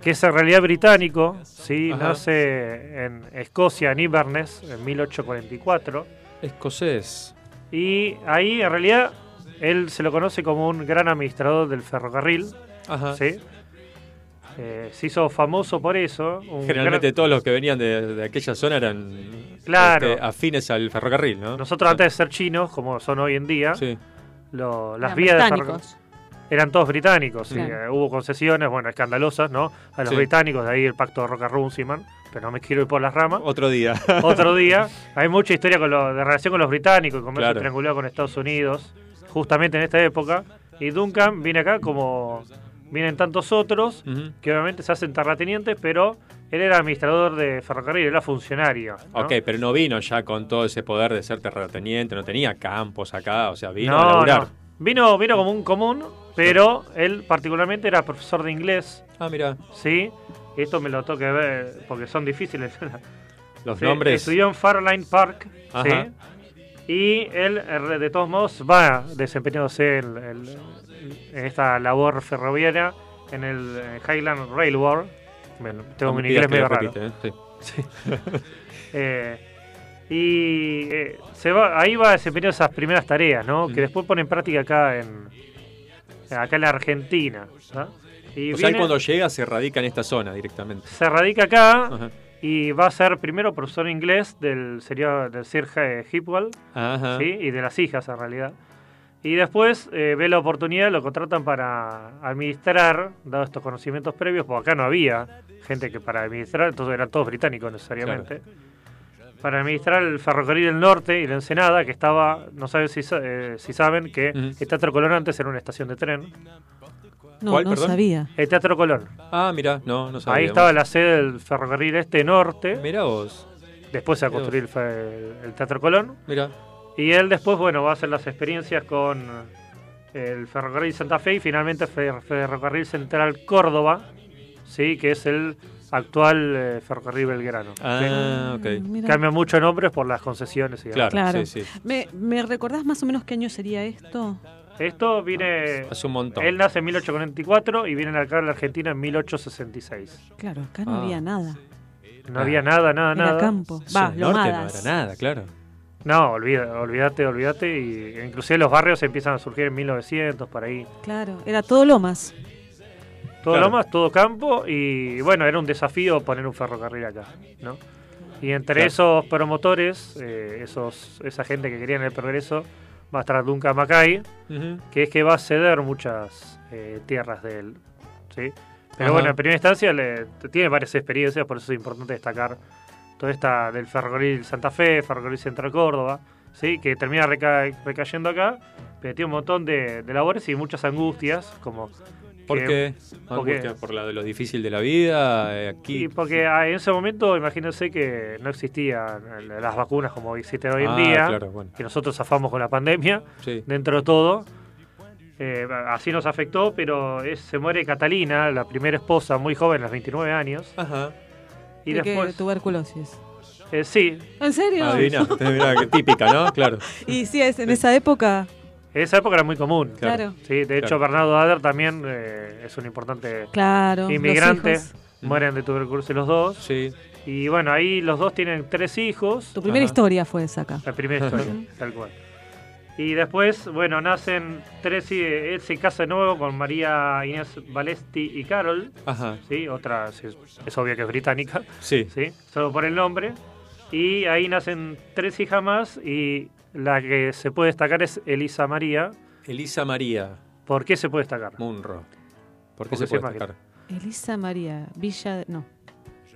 que es en realidad británico, sí, Ajá. nace en Escocia, en Inverness, en 1844. Escocés. Y ahí, en realidad, él se lo conoce como un gran administrador del ferrocarril. Ajá. ¿sí? Eh, se hizo famoso por eso. un Generalmente gran- todos los que venían de, de aquella zona eran Claro. este, afines al ferrocarril, ¿no? Nosotros, antes de ser chinos, como son hoy en día, Sí. lo- las Eran vías de ferrocarril eran todos británicos. y, eh, hubo concesiones, bueno, escandalosas, ¿no? A los Sí. británicos, de ahí el pacto de Roca-Runciman, pero no me quiero ir por las ramas. Otro día. Otro día. Hay mucha historia con lo, de relación con los británicos, el comercio Claro. triangulado con Estados Unidos, justamente en esta época. Y Duncan viene acá como vienen tantos otros, que obviamente se hacen terratenientes, pero él era administrador de ferrocarril, era funcionario. ¿no? Ok, pero no vino ya con todo ese poder de ser terrateniente, no tenía campos acá, o sea, vino no, a laburar. no. Vino, vino como un común, pero él particularmente era profesor de inglés, Ah, mira, ¿sí? Esto me lo tengo que ver porque son difíciles. los Sí, nombres. Estudió en Fairline Park, Ajá. ¿sí? Y él, eh, de todos modos, va desempeñándose en, en- en esta labor ferroviaria en el Highland Railroad. Bueno, tengo un inglés medio raro. repite, ¿eh? Sí. Eh, y eh, se va, ahí va desempeñando esas primeras tareas, ¿no? Que después pone en práctica acá en acá en la Argentina. ¿no? Y O sea, cuando llega se radica en esta zona directamente. se radica acá Ajá. y va a ser primero profesor inglés del, sería, del Sir Hipwell. ¿sí? y de las hijas en realidad. Y después eh, ve la oportunidad, lo contratan para administrar, dado estos conocimientos previos, porque acá no había gente que para administrar, entonces eran todos británicos necesariamente, para administrar el ferrocarril del norte y la Ensenada, que estaba, no sé si, eh, si saben, que el Teatro Colón antes era una estación de tren. No, ¿Cuál, no perdón? sabía. El Teatro Colón. Ah, mira, no, no sabía. Ahí estaba la sede del ferrocarril este norte, Mira vos, después se va a construir el, fe- el Teatro Colón. mira. Y él después, bueno, va a hacer las experiencias con el Ferrocarril Santa Fe y finalmente Fer- Ferrocarril Central Córdoba, sí, que es el actual eh, Ferrocarril Belgrano. Ah, Mm, ok. mira. Cambia mucho nombres por las concesiones y demás. Claro, Claro. sí, sí. ¿Me, ¿Me recordás más o menos qué año sería esto? Esto viene... Hace un montón. Él nace en 1844 y viene acá a la Argentina en 1866. Claro, acá no Ah. había nada. No había nada, nada, Era nada. campo. Zona Va, norte no lomadas. era nada, claro. No, olvida, olvídate, olvídate. Y inclusive los barrios empiezan a surgir en 1900, por ahí. Claro, era todo lomas. Todo Claro. lo más, todo campo y bueno, era un desafío poner un ferrocarril acá, ¿no? Y entre Claro. esos promotores, eh, esos, esa gente que querían el progreso, va a estar Duncan Mackay, que es que va a ceder muchas eh, tierras de él. ¿sí? Pero Ajá. bueno, en primera instancia le, tiene varias experiencias, por eso es importante destacar toda esta del ferrocarril Santa Fe, ferrocarril Central Córdoba, ¿sí? que termina reca- recayendo acá, pero tiene un montón de, de labores y muchas angustias, como... ¿Por que- qué? porque- por la lo difícil de la vida, eh, aquí. Y porque en ese momento, imagínense que no existían eh, las vacunas como existen hoy en Ah, día, claro, bueno. que nosotros zafamos con la pandemia, Sí. dentro de todo. Eh, así nos afectó, pero es- se muere Catalina, la primera esposa, muy joven, a los 29 años. Ajá. Y ¿De después, tuberculosis. eh, sí, ¿En serio? Adivina, mirá, qué típica, ¿no? Claro. Y sí, es en esa época. en esa época era muy común. Claro. Sí, de hecho, Claro. Bernardo Ader también eh, es un importante Claro. los inmigrante. hijos. Mueren de tuberculosis los dos. Sí. Y bueno, ahí los dos tienen tres hijos. Tu primera Ajá. historia fue esa acá. La primera historia, tal cual. Y después, bueno, nacen tres y él se casa de nuevo con María Inés Valesti y Carol. Ajá. Sí, otra, sí, es obvio que es británica, Sí. sí, solo por el nombre. Y ahí nacen tres hijas más y la que se puede destacar es Elisa María. Elisa María ¿Por qué se puede destacar? Munro. ¿Por qué Porque se puede destacar? Elisa María, Villa. No,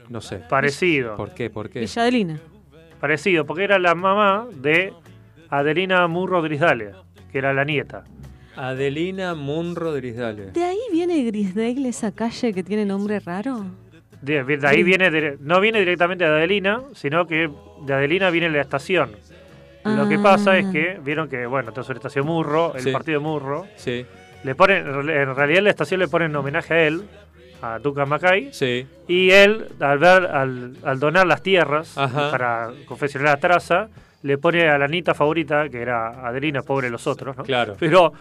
No sé. Parecido, ¿Por qué? ¿Por qué? Villa Adelina. parecido, porque era la mamá de Adelina Murro Grisdalia, que era la nieta. Adelina Munro Drisdale. ¿De ahí viene Grisdale, esa calle que tiene nombre raro? De, de ahí viene, no viene directamente de Adelina, sino que de Adelina viene la estación. Lo que Ah. pasa es que vieron que, bueno, entonces la estación Murro, el Sí. partido de Murro, Sí, le ponen, en realidad la estación le ponen homenaje a él, a Duncan Mackay, sí. y él, al, ver, al, al donar las tierras Ajá. para confeccionar la traza, le pone a la Anita favorita, que era Adelina, pobre los otros, ¿no? Claro. Pero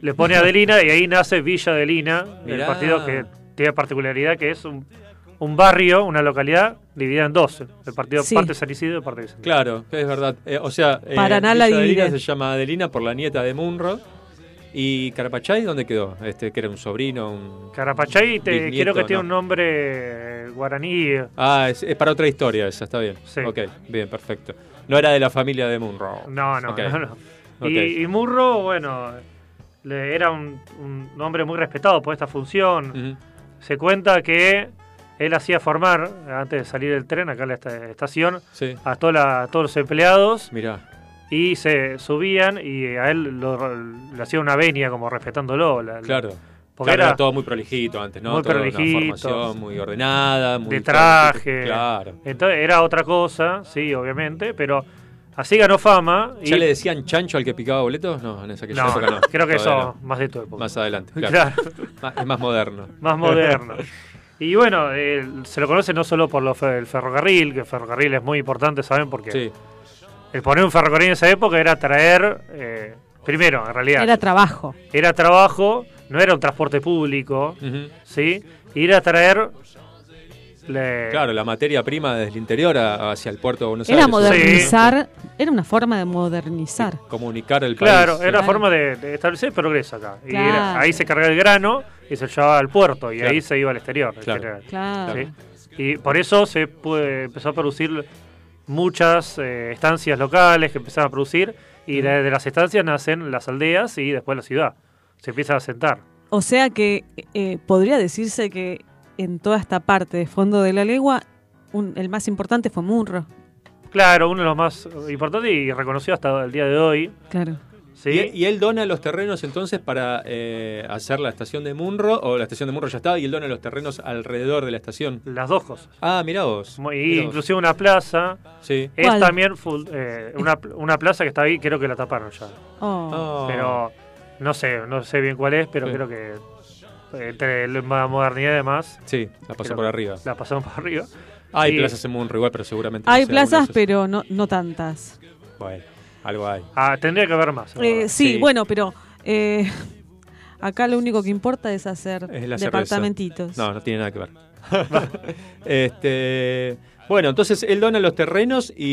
le pone a Adelina y ahí nace Villa Adelina, el partido que tiene particularidad que es un, un barrio, una localidad dividida en dos. El partido Sí. parte de San Isidro y parte de San Isidro. Claro, es verdad. Eh, o sea, eh, Paraná la Villa Adelina se llama Adelina por la nieta de Munro. ¿Y Carapachay dónde quedó? Este, que era un sobrino, un... Carapachay, te, Bisnieto, creo que tiene un nombre guaraní. Ah, es, es para otra historia esa, está bien. Sí. Ok, bien, perfecto. No era de la familia de Munro. No, no, no. no. Y, y Murro, bueno, le- era un, un hombre muy respetado por esta función. Se cuenta que él hacía formar, antes de salir del tren, acá en la esta- estación, Sí, a, toda la- a todos los empleados mirá. y se subían y a él lo- le hacía una venia como respetándolo. la- la- Claro. Porque Claro, era era todo muy prolijito antes, ¿no? muy Toda una prolijito. formación muy ordenada, muy de traje. Claro. Entonces era otra cosa, sí, obviamente, pero así ganó fama. Y, ¿Ya le decían chancho al que picaba boletos? No, en esa no, época no. creo que eso más de tu época. Más adelante, claro. Claro. Más- es más moderno. más moderno. Y bueno, eh, se lo conoce no solo por lo fe- el ferrocarril, que el ferrocarril es muy importante, ¿saben? Porque Sí, el poner un ferrocarril en esa época era traer, eh, primero, en realidad, Era trabajo. era trabajo, no era un transporte público. ¿sí? Ir a traer... le- Claro, la materia prima desde el interior a- hacia el puerto de Buenos Era Aires. modernizar, era una forma de modernizar. Comunicar el Claro, país. era una Claro. forma de, de establecer progreso acá. Y Claro. era- ahí se cargaba el grano y se llevaba al puerto y Claro. ahí se iba al exterior. en Claro. general. Claro. ¿sí? Y por eso se puede- empezó a producir muchas eh, estancias locales que empezaron a producir y de, de las estancias nacen las aldeas y después la ciudad. Se empieza a asentar. O sea que eh, podría decirse que en toda esta parte de fondo de la legua, un- el más importante fue Munro. Claro, uno de los más importantes y reconocido hasta el día de hoy. Claro. ¿sí? Y, y él dona los terrenos entonces para eh, hacer la estación de Munro, o la estación de Munro ya estaba, y él dona los terrenos alrededor de la estación. Las dos cosas. Ah, mirá vos. Mirá vos. inclusive una plaza. Sí. Es ¿Cuál? también full- eh, una, una plaza que está ahí, creo que la taparon ya. Oh. Oh. Pero no sé, no sé bien cuál es, pero Sí. creo que eh, entre la modernidad y demás Sí, la pasó por arriba. La pasamos por arriba. Hay plazas en Munro igual, pero seguramente. Hay plazas, pero no, no tantas. Bueno, algo hay. Ah, tendría que haber más. Eh, sí, Sí. bueno, pero eh, acá lo único que importa es hacer Es departamentitos. No, no tiene nada que ver. este, bueno, entonces él dona los terrenos y,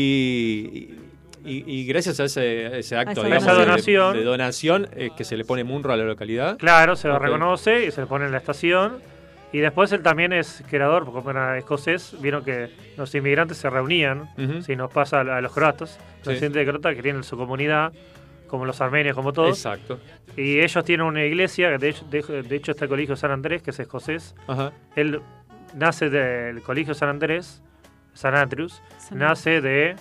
y, y gracias a ese, ese acto esa digamos, Esa de- donación. de, donación es que se le pone Munro a la localidad. Claro, se lo reconoce y se le pone en la estación. Y después él también es creador, porque como era escocés, vieron que los inmigrantes se reunían, si nos pasa a los croatas, los Sí. residentes de croata que tienen su comunidad, como los armenios, como todos. Exacto. Y ellos tienen una iglesia, de hecho, de, de hecho está el colegio San Andrés, que es escocés. Ajá. Él nace del colegio San Andrés, San Andrews, San nace de,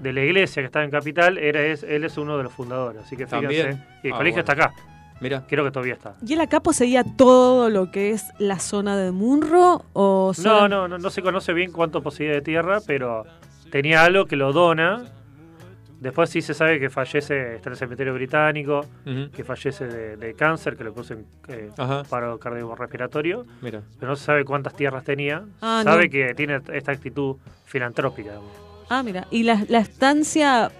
de la iglesia que está en Capital, era, es, él es uno de los fundadores. Así que fíjense, También. y el Ah, colegio bueno. está acá, Mira. creo que todavía está. ¿Y él acá poseía todo lo que es la zona de Munro? O No, no, no, no se conoce bien cuánto poseía de tierra, pero tenía algo que lo dona. Después sí se sabe que fallece, está en el cementerio británico, que fallece de, de cáncer, que le puso en eh, paro cardiorrespiratorio, Mira. pero no se sabe cuántas tierras tenía. Ah, sabe no. que tiene esta actitud filantrópica. digamos. Ah, mira. Y la, la estancia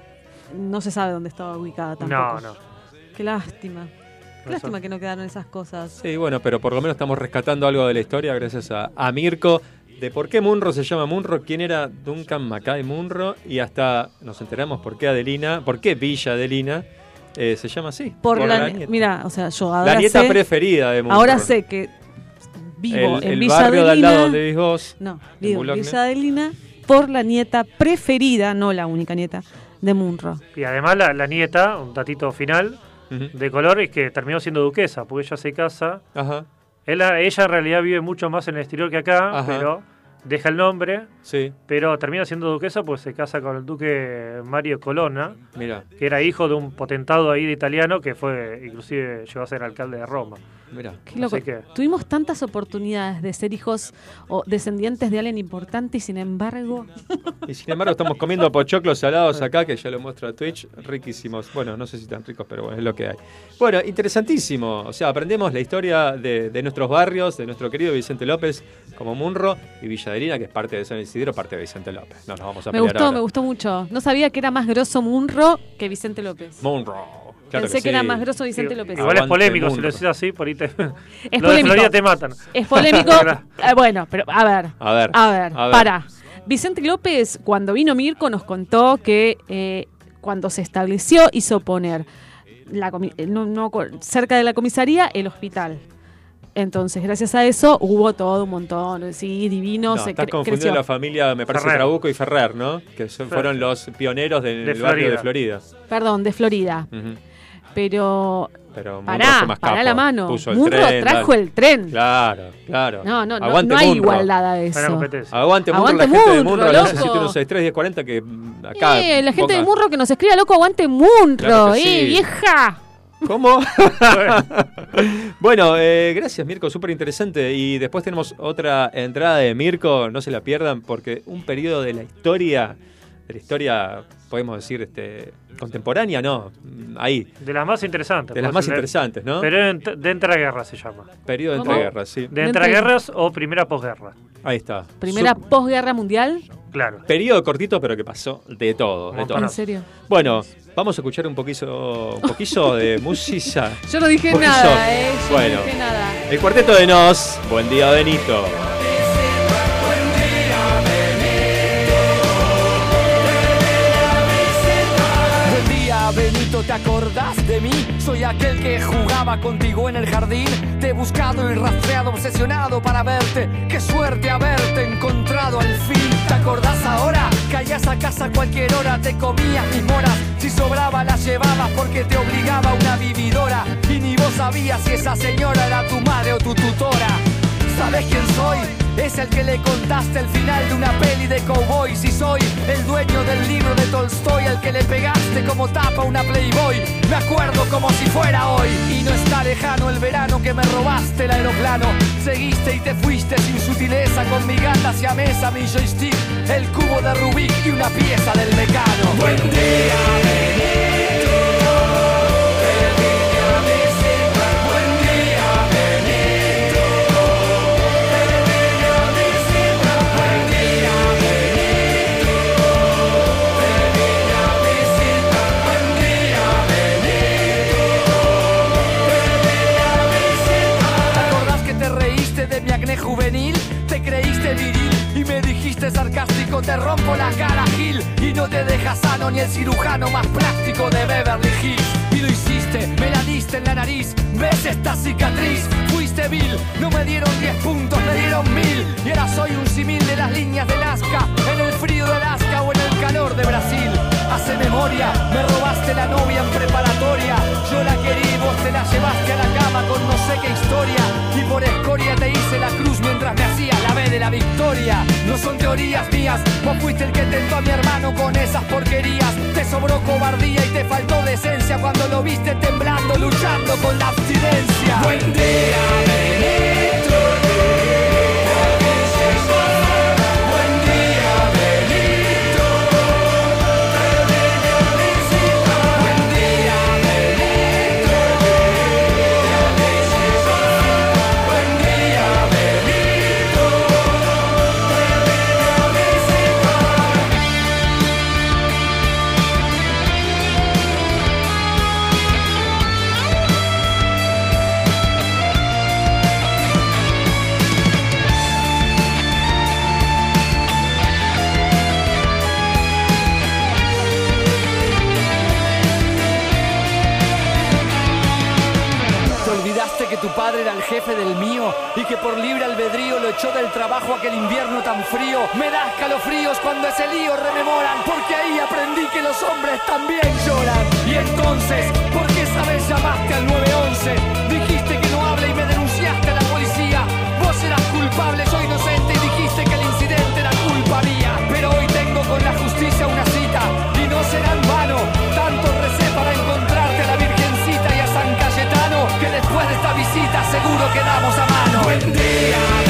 no se sabe dónde estaba ubicada tampoco. No, no. Qué lástima. Qué lástima que no quedaron esas cosas. Sí, bueno, pero por lo menos estamos rescatando algo de la historia gracias a, a Mirko. De por qué Munro se llama Munro, quién era Duncan Mackay Munro y hasta nos enteramos por qué Adelina, por qué Villa Adelina eh, se llama así. Por, la, nieta. mira, o sea, yo La ahora nieta sé, preferida de Munro. ahora sé que vivo el, en el Villa barrio de al Adelina. lado donde vivís vos. No, vivo en. Villa Adelina por la nieta preferida, no la única nieta, de Munro. Y además la, la nieta, un datito final, de color, es que terminó siendo duquesa, porque ella se casa. Ajá, Él- ella en realidad vive mucho más en el exterior que acá, Ajá. pero deja el nombre, sí, pero termina siendo duquesa pues se casa con el duque Mario Colonna, mira, que era hijo de un potentado ahí de italiano que fue, inclusive llegó a ser alcalde de Roma. Mira. Qué loco. Así que- Tuvimos tantas oportunidades de ser hijos o descendientes de alguien importante y sin embargo Y sin embargo estamos comiendo pochoclos salados acá, que ya lo muestro a Twitch, riquísimos. Bueno, no sé si tan ricos, pero bueno, es lo que hay. Bueno, interesantísimo. O sea, aprendemos la historia de, de nuestros barrios, de nuestro querido Vicente López, como Munro, y Villaderina, que es parte de San Isidro, parte de Vicente López. No nos vamos a me pelear gustó, ahora. me gustó mucho. No sabía que era más grosso Munro que Vicente López. Munro. Claro Pensé que, sí. era más grosso Vicente López. Igual es polémico, si lo decís así, por ahí te... Es lo de. Florida te matan. Es polémico. Eh, bueno, pero a ver. A ver. A ver, a ver. para. Vicente López, cuando vino Mirko, nos contó que eh, cuando se estableció hizo poner la eh, no- cerca de la comisaría el hospital. Entonces, gracias a eso hubo todo un montón. Sí, divino, No, se estás cre- confundiendo creció. la familia, me parece, Ferrer. Trabuco y Ferrer, ¿no? Que son- fueron los pioneros del De barrio de Florida. Perdón, de Florida. Ujú. Pero Pero Munro pará, más pará capo. la mano. Puso el Munro tren, trajo dale. el tren. Claro, claro. No, no, no, Aguante no hay Munro. igualdad a eso. Aguante Munro, Aguante la gente de Munro, Munro, al loco. 1171631040 que mm, acá. Eh, la gente de Munro que nos escriba, loco, aguante Munro, Claro eh, sí. vieja. ¿Cómo? bueno, eh, gracias Mirko, súper interesante. Y después tenemos otra entrada de Mirko, no se la pierdan, porque un periodo de la historia, de la historia, podemos decir, este, contemporánea, no, ahí, De las más interesantes. de las pues, más interesantes, ¿no? Pero de, de entreguerra se llama. periodo de entreguerras, sí. De entreguerras o primera posguerra. Ahí está. Primera posguerra mundial. Claro. periodo cortito, pero que pasó de todo, de todo. ¿En serio? Bueno, vamos a escuchar un poquito, un poquillo de música. Yo no dije nada, eh. Yo Bueno. no dije nada. El cuarteto de Nos. Buen día, Benito. ¿Te acordás de mí? Soy aquel que jugaba contigo en el jardín. Te he buscado y rastreado, obsesionado para verte. Qué suerte haberte encontrado al fin. ¿Te acordás ahora? Caías a casa cualquier hora, te comías mis moras. Si sobraba, las llevabas porque te obligaba una vividora. Y ni vos sabías si esa señora era tu madre o tu tutora. ¿Sabes quién soy? Es el que le contaste el final de una peli de cowboy. Si soy el dueño del libro de Tolstoy, al que le pegaste como tapa una Playboy. Me acuerdo como si fuera hoy. Y no está lejano el verano que me robaste el aeroplano. Seguiste y te fuiste sin sutileza con mi gata hacia mesa, mi joystick, el cubo de Rubik y una pieza del mecano. Buen día, dijiste sarcástico, te rompo la cara, Gil. Y no te deja sano ni el cirujano más práctico de Beverly Hills. Y lo hiciste, me la diste en la nariz. ¿Ves esta cicatriz? Fuiste vil, no me dieron 10 puntos, me dieron mil. Y ahora soy un simil de las líneas de Nazca, en el frío de Alaska o en el calor de Brasil. Hace memoria, me robaste la novia en preparatoria. Yo la querí, vos te la llevaste a la cama con no sé qué historia. Y por escoria te hice la cruz mientras me hacía la B de la victoria. No son teorías mías, vos fuiste el que tentó a mi hermano con esas porquerías. Te sobró cobardía y te faltó decencia cuando lo viste temblando, luchando con la abstinencia. Por libre albedrío lo echó del trabajo aquel invierno tan frío. Me da escalofríos cuando ese lío rememoran, porque ahí aprendí que los hombres también lloran. Y entonces, ¿por qué esa vez llamaste al 911? Dijiste que no habla y me denunciaste a la policía. Vos eras culpable, soy inocente y dijiste que el incidente era culpa mía. Pero hoy tengo con la justicia una cita y no será en visita seguro quedamos a mano. Buen día,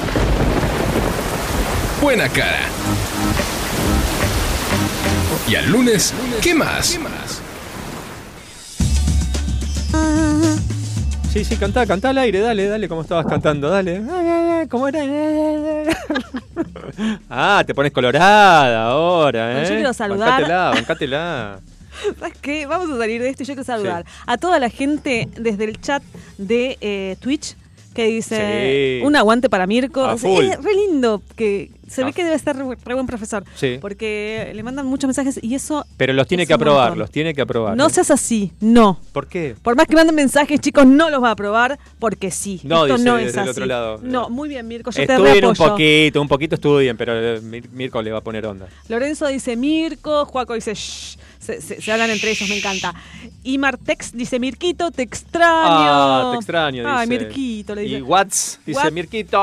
buena cara. Y al lunes, ¿qué más? Sí, sí, cantá, cantá al aire, dale, dale, como estabas cantando, dale. ¿Cómo era? Ah, te pones colorada ahora, ¿eh? Yo quiero saludar. Bancátela, bancátela. ¿Sabes qué? Vamos a salir de esto y yo quiero saludar a toda la gente desde el chat de eh, Twitch que dice Sí. un aguante para Mirko. Es re lindo que se ve que debe estar re, re buen profesor. Sí. Porque le mandan muchos mensajes y eso. Pero los tiene que un aprobar, montón. los tiene que aprobar. No ¿eh? seas así, no. ¿Por qué? Por más que manden mensajes, chicos, no los va a aprobar porque sí. No, Esto dice no es así. otro lado. No, muy bien, Mirko. Yo te Estudien un reapoyo. poquito, un poquito estudien, pero Mir- Mirko le va a poner onda. Lorenzo dice Mirko, Juaco dice shh. Se, se- se hablan entre ellos, me encanta. Y Martex dice Mirquito, te extraño. Ah, te extraño, Ay, dice. Mirquito, le dice. Y Watts dice, What? Mirquito.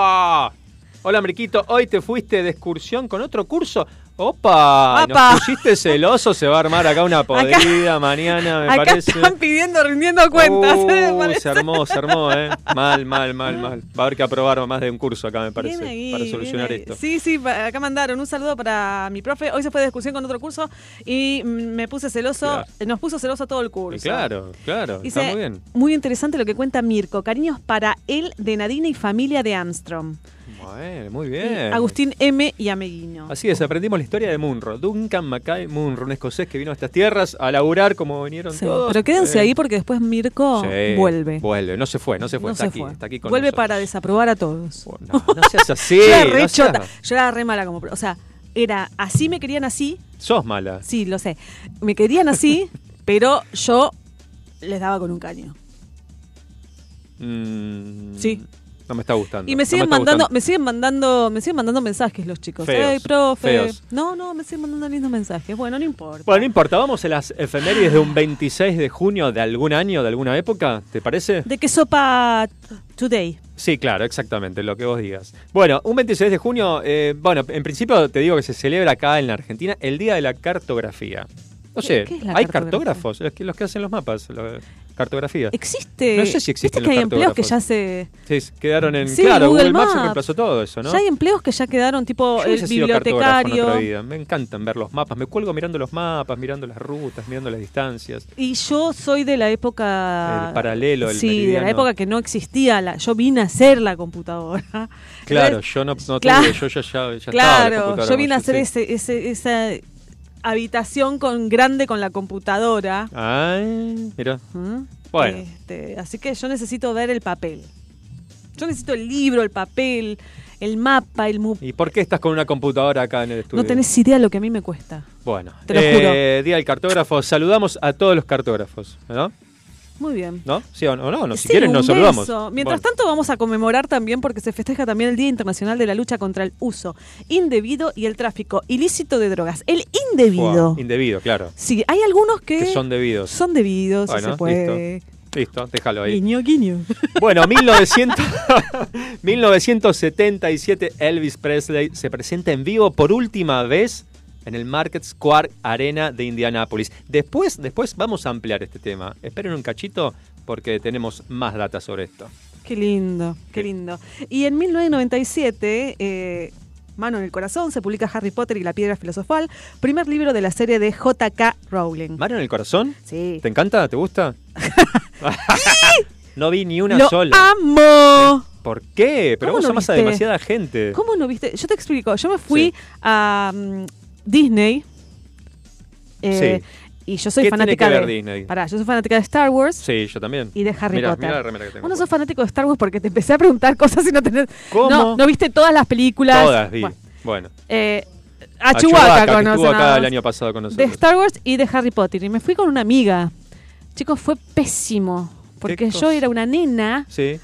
Hola, Mirquito, hoy te fuiste de excursión con otro curso. ¡Opa! Nos pusiste celoso, se va a armar acá una podrida mañana, me Acá parece. están pidiendo, rindiendo cuentas. Uh, parece. se armó, se armó, ¿eh? Mal, mal, mal, mal. Va a haber que aprobar más de un curso acá, me parece, ahí, para solucionar esto. Sí, sí, acá mandaron un saludo para mi profe. Hoy se fue de discusión con otro curso y me puse celoso. Claro. Nos puso celoso todo el curso. Claro, claro, Dice, está muy bien. muy interesante lo que cuenta Mirko. Cariños para él, de Nadine y familia de Armstrong. Muy bien. Agustín M. y Ameguino. Así es, aprendimos la historia de Munro. Duncan Mackay Munro, un escocés que vino a estas tierras a laburar como vinieron Sí, todos. pero quédense Eh, ahí porque después Mirko sí, vuelve. Vuelve, no se fue, no se fue, No está se aquí, fue. está aquí con Vuelve nosotros. para desaprobar a todos. No, no seas así. yo era re no seas- chota. Yo era re mala como. O sea, era así me querían así. Sos mala. Sí, lo sé. Me querían así, pero yo les daba con un caño. Mm, Sí. No me está gustando. Y me No siguen mandando, gustando. me siguen mandando, me siguen mandando mensajes los chicos. Feos, Ey, profe. feos. No, no, me siguen mandando lindos mensajes. Bueno, no importa. Bueno, no importa, vamos a las efemérides de un 26 de junio de algún año, de alguna época, ¿te parece? ¿De qué sopa today? Sí, claro, exactamente, lo que vos digas. Bueno, un 26 de junio, eh, bueno, en principio te digo que se celebra acá en la Argentina el Día de la Cartografía. No sé, qué es la hay cartógrafos, los que, los que hacen los mapas, lo- cartografía. Existe. No sé si existen Viste que hay empleos que ya se. Sí, quedaron en... Sí, claro, Google Google, Maps reemplazó todo eso, ¿no? Ya hay empleos que ya quedaron tipo Yo el en bibliotecario. vida. Me encantan ver los mapas. Me cuelgo mirando los mapas, mirando las rutas, mirando las distancias. Y yo soy de la época. El paralelo, el Sí, de la época que no existía. La, yo vine a hacer la computadora. Claro, yo no, no claro, tuve, yo ya, ya, ya estaba la Claro, computadora yo vine a hacer sí. ese, ese, esa habitación con grande con la computadora. Ay, mira. ¿Mm? Bueno. Este, así que yo necesito ver el papel. Yo necesito el libro, el papel, el mapa, el mu- ¿Y por qué estás con una computadora acá en el estudio? No tenés idea lo que a mí me cuesta. Bueno, Te lo eh, Día del Cartógrafo. Saludamos a todos los cartógrafos, ¿no? Muy bien. ¿No? ¿Sí o no? no, si Sí, quieren nos saludamos. beso. Mientras Bueno. tanto vamos a conmemorar también porque se festeja también el Día Internacional de la Lucha contra el Uso Indebido y el Tráfico Ilícito de Drogas. El indebido. Indebido, claro. Sí, hay algunos que, Que son debidos. son debidos, si Bueno, se puede. Listo, déjalo ahí. Guiño, guiño. Bueno, 1900 1977 Elvis Presley se presenta en vivo por última vez en el Market Square Arena de Indianápolis. Después, después vamos a ampliar este tema. Esperen un cachito porque tenemos más data sobre esto. Qué lindo, qué lindo. Y en 1997, eh, Mano en el Corazón, se publica Harry Potter y la Piedra Filosofal, primer libro de la serie de J.K. Rowling. ¿Mano en el corazón? Sí. ¿Te encanta? ¿Te gusta? no vi ni una ¡Lo sola. amo! ¿Por qué? Pero ¿Cómo vos no amás a demasiada gente. ¿Cómo no viste? Yo te explico. Yo me fui a Disney. eh, Y yo soy ¿Qué tiene fanática que ver de. Disney? Pará, yo soy fanática de Star Wars Sí, yo también. y de Harry Mirá, Potter. mirá la remera que tengo Vos no sos fanático de Star Wars porque te empecé a preguntar cosas y no tenés. ¿Cómo? No, no viste todas las películas. Todas vi. Bueno, Bueno. eh, a, A que estuvo acá más. el año pasado con De. Star Wars y de Harry Potter. Y me fui con una amiga. Chicos, fue pésimo. Porque yo era una nena Sí,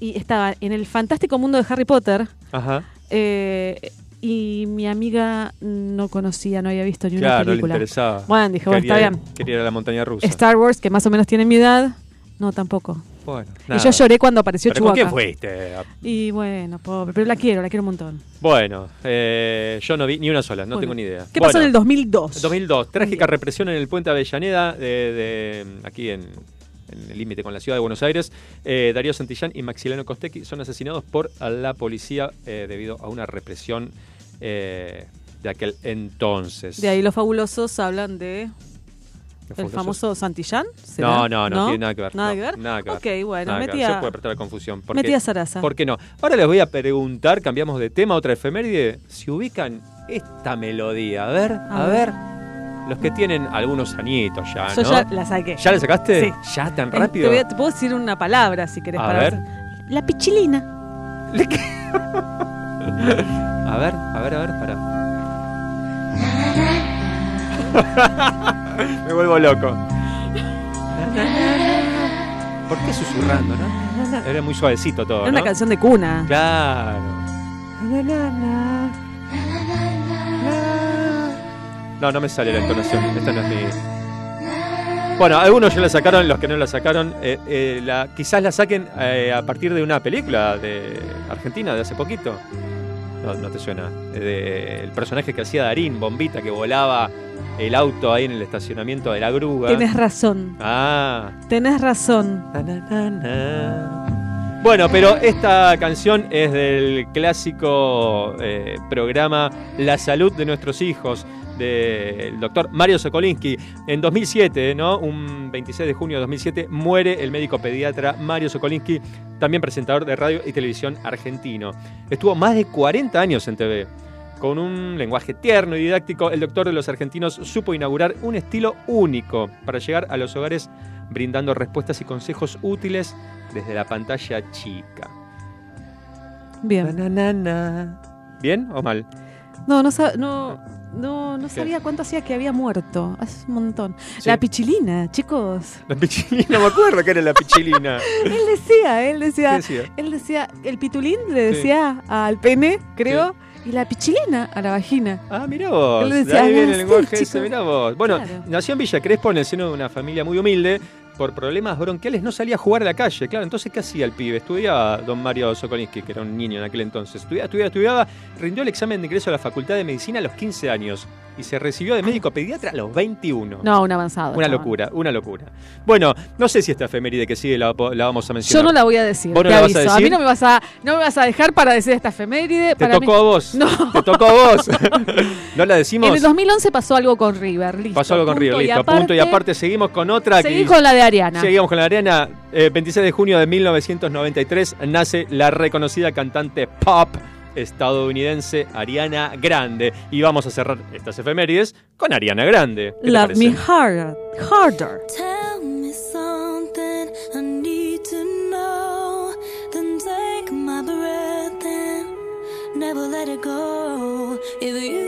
y estaba en el fantástico mundo de Harry Potter. ajá. eh, y mi amiga no conocía, no había visto ni una Claro, no le película. interesaba. Bueno, dije, bueno, está bien. Quería ir a la montaña rusa. Star Wars, que más o menos tiene mi edad, no, tampoco. Bueno, Y yo lloré cuando apareció ¿Pero Chewbacca. quién fuiste? Y bueno, pobre, pero la quiero, la quiero un montón. Bueno, eh, yo no vi ni una sola, no Bueno, tengo ni idea. ¿Qué pasó en el 2002? 2002, trágica represión en el puente Avellaneda, de, de- aquí en, en el límite con la ciudad de Buenos Aires. Eh, Darío Santillán y Maximiliano Costecchi son asesinados por la policía eh, debido a una represión eh, de aquel entonces. De ahí los fabulosos hablan de ¿Los el famoso Santillán. No, no, no, tiene nada que ver. Nada no, que ver. Nada que ver. Ok, bueno, Nada que ver. metí a- Se puede prestar confusión. ¿Por metí qué? a Sarasa. ¿Por qué no? Ahora les voy a preguntar, cambiamos de tema, otra efeméride. Si ubican esta melodía, a ver, a, A ver. ver. Los que tienen algunos añitos ya, Yo ¿no? ya la saqué. ¿Ya la sacaste? Sí. ¿Ya tan Eh, rápido? te puedo decir una palabra si querés. A para ver. La pichilina. A ver, a ver, a ver, para. Me vuelvo loco. ¿Por qué susurrando, no? Era muy suavecito todo, Era una canción de cuna. Claro. No, no me sale la entonación. Esta no es mi. Bueno, algunos ya la sacaron, los que no la sacaron, eh, eh, la, quizás la saquen eh, a partir de una película de Argentina de hace poquito. No, no te suena. De- el personaje que hacía Darín, Bombita, que volaba el auto ahí en el estacionamiento de la grúa. Tenés razón. Ah, Tenés razón. bueno, pero esta canción es del clásico eh, programa La salud de nuestros hijos del doctor Mario Sokolinsky. En 2007, ¿no? Un 26 de junio de 2007, muere el médico pediatra Mario Sokolinsky, también presentador de radio y televisión argentino. Estuvo más de 40 años en TV. Con un lenguaje tierno y didáctico, el doctor de los argentinos supo inaugurar un estilo único para llegar a los hogares brindando respuestas y consejos útiles desde la pantalla chica. Bien. ¿Bien o mal? No, no, no, no, no sabía cuánto hacía que había muerto. Hace un montón. Sí. La pichilina, chicos. La pichilina, me acuerdo que era la pichilina. Él decía, él decía, él decía, el pitulín le decía al pene, creo, y la pichilina a la vagina. Ah, mirá vos. Él de decía, ahí viene "Ah, el sí, lenguaje ese, chicos". mirá vos. Bueno, Claro. nació en Villa Crespo en el seno de una familia muy humilde. Por problemas bronquiales no salía a jugar a la calle. Claro, entonces, ¿qué hacía el pibe? Estudiaba don Mario Sokolinsky, que era un niño en aquel entonces. Estudiaba, estudiaba, estudiaba. Rindió el examen de ingreso a la Facultad de Medicina a los 15 años. Y se recibió de médico pediatra a los 21. No, un avanzado. Una locura, una locura. Bueno, no sé si esta efeméride que sigue la, la vamos a mencionar. Yo no la voy a decir. ¿Vos no te la vas a aviso. decir? mí no me vas a, no me vas a dejar para decir esta efeméride. Te para tocó mí- a vos. No. Te tocó a vos. ¿No la decimos? En el 2011 pasó algo con River. Listo. Pasó algo con River, listo. aparte, punto y aparte seguimos con otra. Seguí que con la de Ariana. Seguimos con la de Ariana. Eh, 26 de junio de 1993 nace la reconocida cantante pop estadounidense Ariana Grande. Y vamos a cerrar estas efemérides con Ariana Grande. ¿Qué te Love me harder. Harder. Tell me something I need to know. Then take my breath and never let it go. If you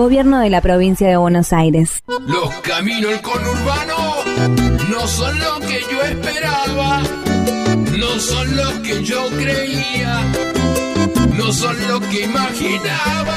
Gobierno de la provincia de Buenos Aires. Los caminos del conurbano no son lo que yo esperaba, no son lo que yo creía, no son lo que imaginaba.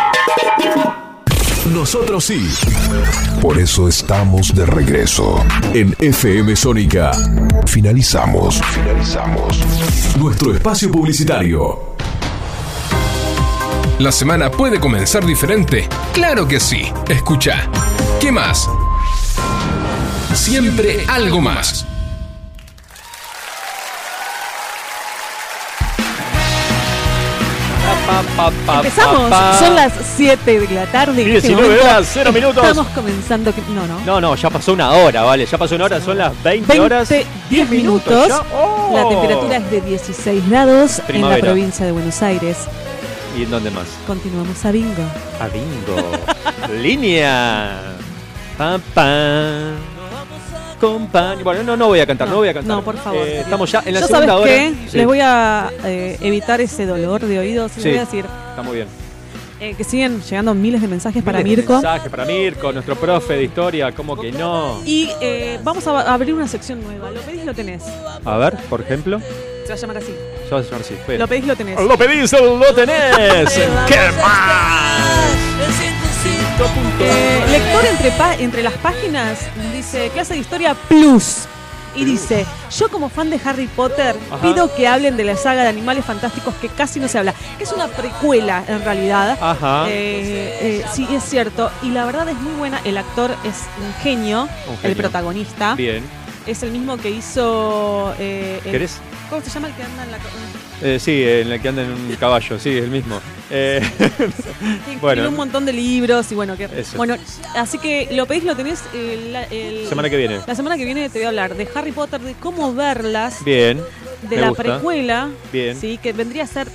Nosotros sí. Por eso estamos de regreso. En FM Sónica. Finalizamos. Finalizamos. Nuestro espacio publicitario. ¿La semana puede comenzar diferente? Claro que sí. Escucha. ¿Qué más? Siempre algo más. Empezamos, son las 7 de la tarde. en este 19 momento horas, cero minutos. Estamos comenzando. que- No, no. No, no, ya pasó una hora, vale. Ya pasó una hora, son las 20, horas. 10 minutos. ya. ¡Oh! La temperatura es de 16 grados en Primavera. la provincia de Buenos Aires. ¿Y en dónde más? Continuamos a bingo. A bingo. Línea. Pam, pam. Bueno, no, no voy a cantar, no, voy a cantar. No, por favor. Eh, estamos ya en la Yo segunda sabes hora. qué? Sí, Les voy a eh, evitar ese dolor de oídos. Les Sí. voy a decir Está muy bien. eh, que siguen llegando miles de mensajes para Miles Mirko. Mensaje para Mirko, nuestro profe de historia, ¿cómo que no? Y eh, vamos a abrir una sección nueva. Lo pedís, lo tenés. A ver, por ejemplo. Se va a llamar así. A llamar. Lo pedís, lo tenés. Lo pedís, lo tenés. ¿Qué más? Eh, lector entre, pa- entre las páginas dice clase de historia plus. Y dice, yo como fan de Harry Potter Ajá. pido que hablen de la saga de animales fantásticos que casi no se habla. Que es una precuela en realidad. Ajá. Eh, eh, sí, es cierto. Y la verdad es muy buena. El actor es un genio, Un el protagonista. Bien. Es el mismo que hizo. eh, el- ¿Querés? ¿Cómo se llama el que anda en la. Eh, sí, en el que anda en un caballo, sí, el mismo. Eh, Tiene bueno, un montón de libros y bueno, que, Eso. bueno, así que lo pedís, lo tenés el, el- Semana que viene. La semana que viene te voy a hablar de Harry Potter, de cómo verlas, bien. de la gusta. precuela, Bien. sí, que vendría a ser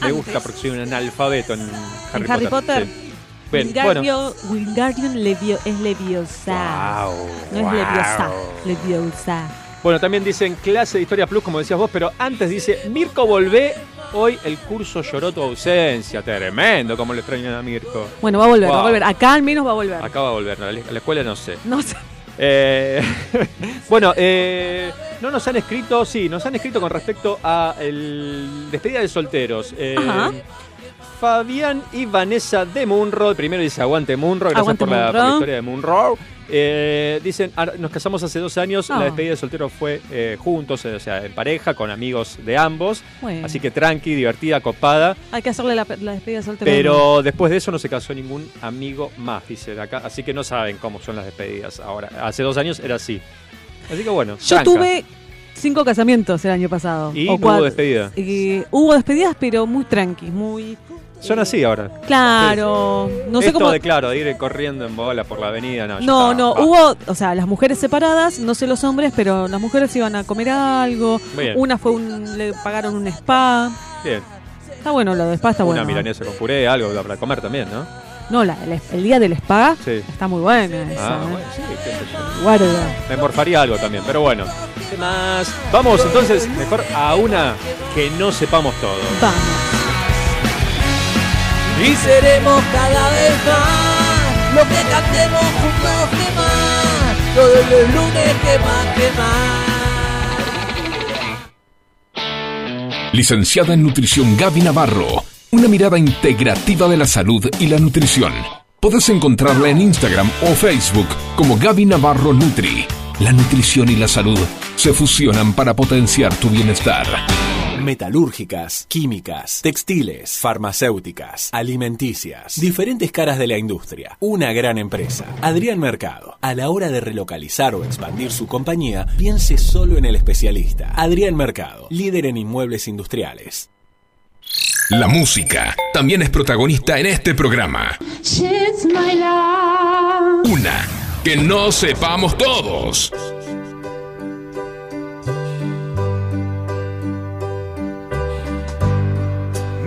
Me antes. gusta porque soy un analfabeto en Harry, Harry Potter. sí. Bien, bueno. Wingardium, Wingardium Levio- es Leviosa. Wow, no es wow. Leviosa, Leviosa. Bueno, también dicen clase de Historia Plus, como decías vos, pero antes dice, Mirko, volvé. Hoy el curso lloró tu ausencia. Tremendo, como le extrañan a Mirko. Bueno, va a volver, va a volver. Acá al menos va a volver. Acá va a volver, a la escuela no sé. No sé. Eh, bueno, eh, no nos han escrito, sí, nos han escrito con respecto a el despedida de solteros. Eh, Ajá. Fabián y Vanessa de Munro. Primero dice aguante Munro, gracias Aguante por la, por la Munro. historia de Munro. Eh, dicen, "Ah, nos casamos hace dos años, Ah. la despedida de soltero fue eh, juntos, eh, o sea, en pareja, con amigos de ambos. Bueno. Así que tranqui, divertida, copada. Hay que hacerle la, la despedida de soltero. Pero después de eso no se casó ningún amigo más, dicen acá. Así que no saben cómo son las despedidas ahora. Hace dos años era así. Así que bueno. Yo tranca. tuve cinco casamientos el año pasado. Y o no hubo cuatro. despedida. Y hubo despedidas, pero muy tranqui, muy... Son así ahora. Claro, no sé Esto cómo... de claro, de ir corriendo en bola por la avenida, no. No, hubo, o sea, las mujeres separadas, no sé los hombres, pero las mujeres iban a comer algo. Bien. Una fue un, le pagaron un spa. Bien. Está bueno lo de spa, está Una bueno. milanesa con puré, algo para comer también, ¿no? No, la- el, el día del spa Sí. está muy buena esa. Ah, ¿eh? bueno, sí, qué. Guarda. Me morfaría algo también, pero bueno. ¿Qué más? Vamos entonces mejor a una que no sepamos todo. Vamos. Y seremos cada vez más lo que cantemos juntos que más. Lunes que más, que más. Licenciada en Nutrición Gaby Navarro. Una mirada integrativa de la salud y la nutrición. Podés encontrarla en Instagram o Facebook como Gaby Navarro Nutri. La nutrición y la salud se fusionan para potenciar tu bienestar. Metalúrgicas, químicas, textiles, farmacéuticas, alimenticias, diferentes caras de la industria. Una gran empresa. Adrián Mercado. A la hora de relocalizar o expandir su compañía, piense solo en el especialista. Adrián Mercado, líder en inmuebles industriales. La música también es protagonista en este programa. Shit's my love. Una que no sepamos todos.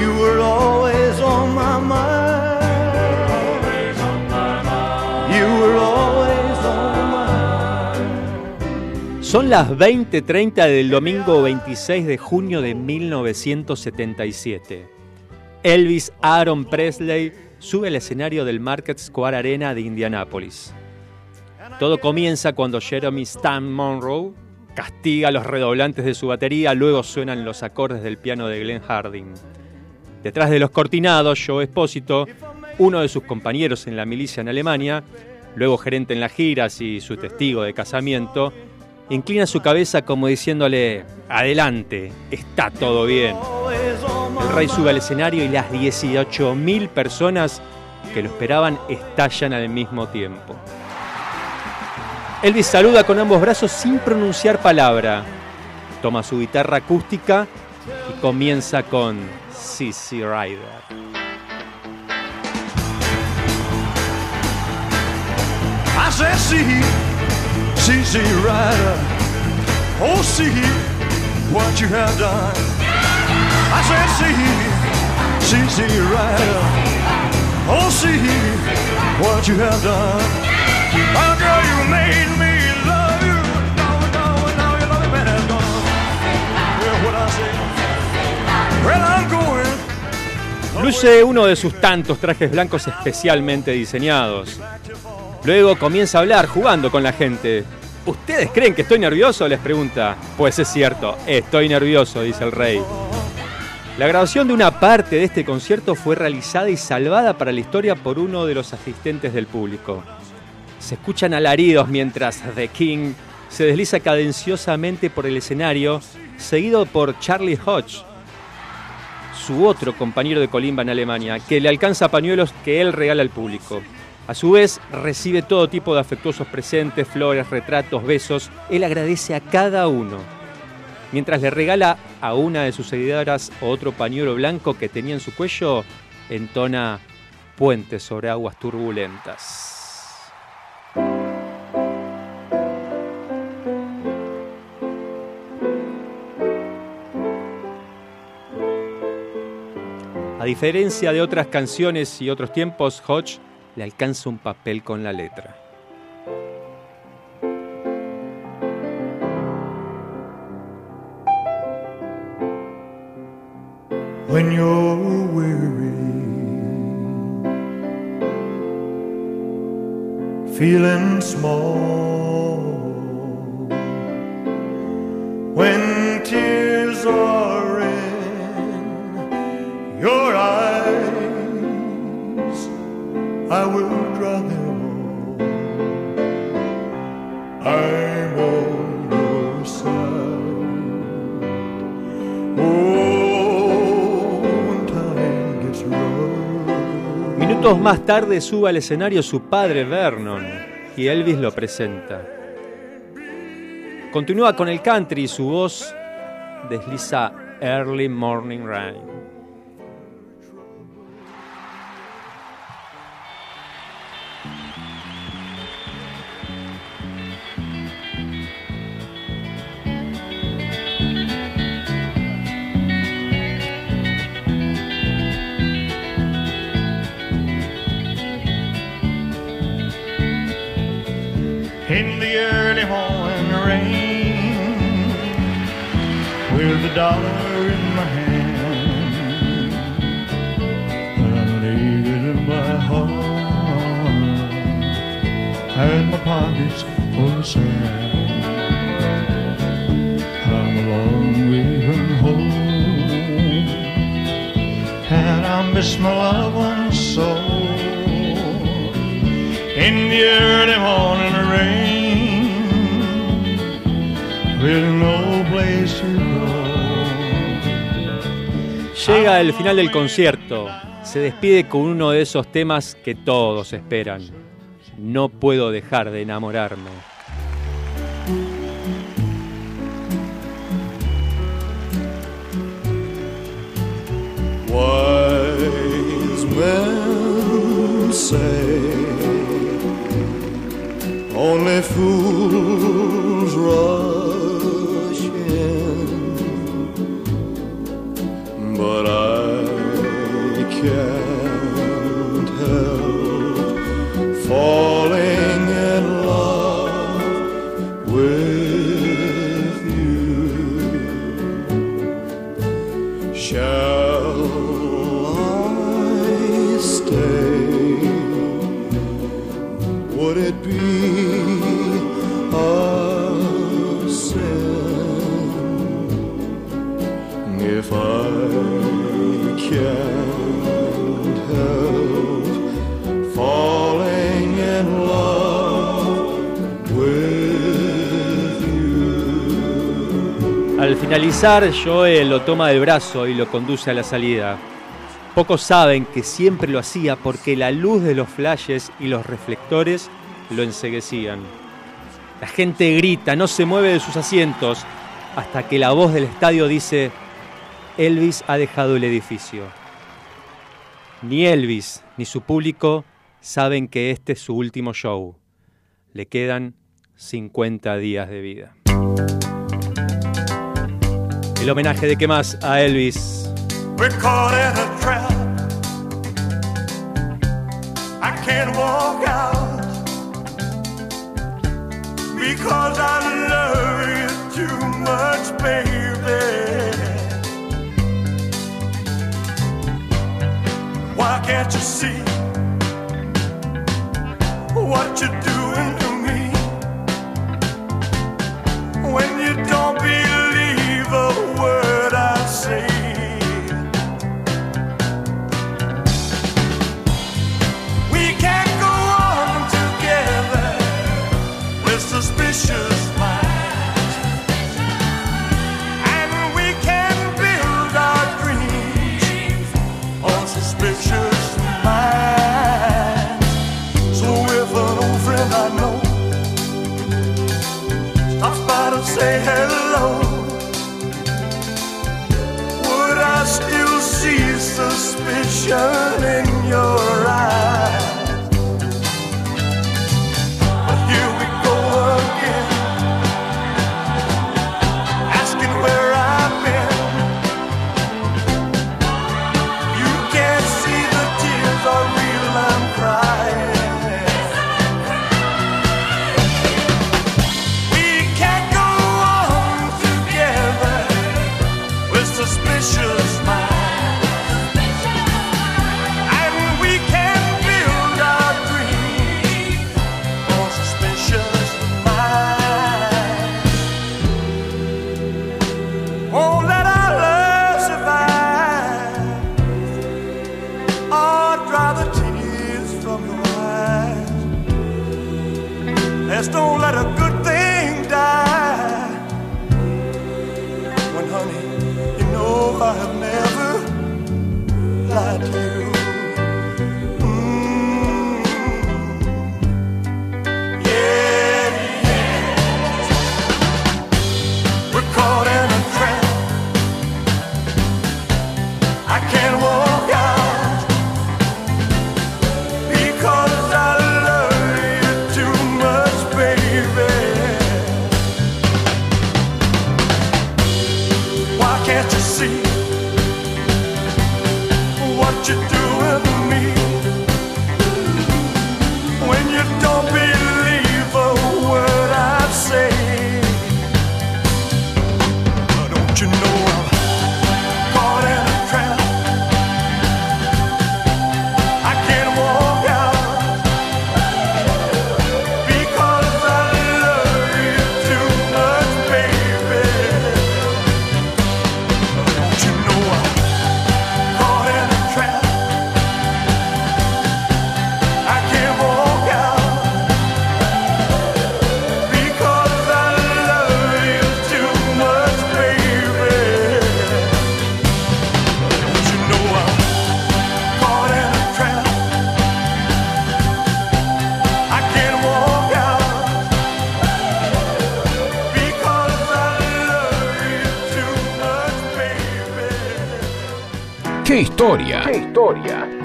You. Son las 20:30 del domingo 26 de junio de 1977. Elvis Aaron Presley sube al escenario del Market Square Arena de Indianápolis. Todo comienza cuando Jeremy Stan Monroe castiga los redoblantes de su batería, luego suenan los acordes del piano de Glenn Harding. Detrás de los cortinados, Joe Espósito, uno de sus compañeros en la milicia en Alemania, luego gerente en las giras y su testigo de casamiento, inclina su cabeza como diciéndole, adelante, está todo bien. El rey sube al escenario y las 18.000 personas que lo esperaban estallan al mismo tiempo. Elvis saluda con ambos brazos sin pronunciar palabra. Toma su guitarra acústica y comienza con Sissy Rider. I said, see, see, rider. Oh, see what you have done. I said, see, see, rider. Oh, see what you have done. Oh, girl, you made me love you. Now, now, now your loving man gone. Hear what I say? Well, I'm going. Luce uno de sus tantos trajes blancos especialmente diseñados. Luego comienza a hablar jugando con la gente. ¿Ustedes creen que estoy nervioso? les pregunta. Pues es cierto, estoy nervioso, dice el rey. La grabación de una parte de este concierto fue realizada y salvada para la historia por uno de los asistentes del público. Se escuchan alaridos mientras The King se desliza cadenciosamente por el escenario, seguido por Charlie Hodge, su otro compañero de colimba en Alemania, que le alcanza pañuelos que él regala al público. A su vez, recibe todo tipo de afectuosos presentes, flores, retratos, besos. Él agradece a cada uno. Mientras le regala a una de sus seguidoras otro pañuelo blanco que tenía en su cuello, entona Puentes sobre aguas turbulentas. Diferencia de otras canciones y otros tiempos, Hodge le alcanza un papel con la letra. small, your eyes, I will dry them. I'm on your side. Minutos más tarde sube al escenario su padre Vernon y Elvis lo presenta. Continúa con el country y su voz desliza Early Morning Rain. Dollar in my hand. And I laid it in my heart. And my pockets full of sand. I'm a long way from home. And I miss my loved ones so. In the early Llega el final del concierto. Se despide con uno de esos temas que todos esperan. No puedo dejar de enamorarme. Wise men say only fools can't finalizar, Joe lo toma del brazo y lo conduce a la salida. Pocos saben que siempre lo hacía porque la luz de los flashes y los reflectores lo enseguecían. La gente grita, no se mueve de sus asientos, hasta que la voz del estadio dice, Elvis ha dejado el edificio. Ni Elvis ni su público saben que este es su último show. Le quedan 50 días de vida. El homenaje de qué más a Elvis. Why can't you see what you're doing? future.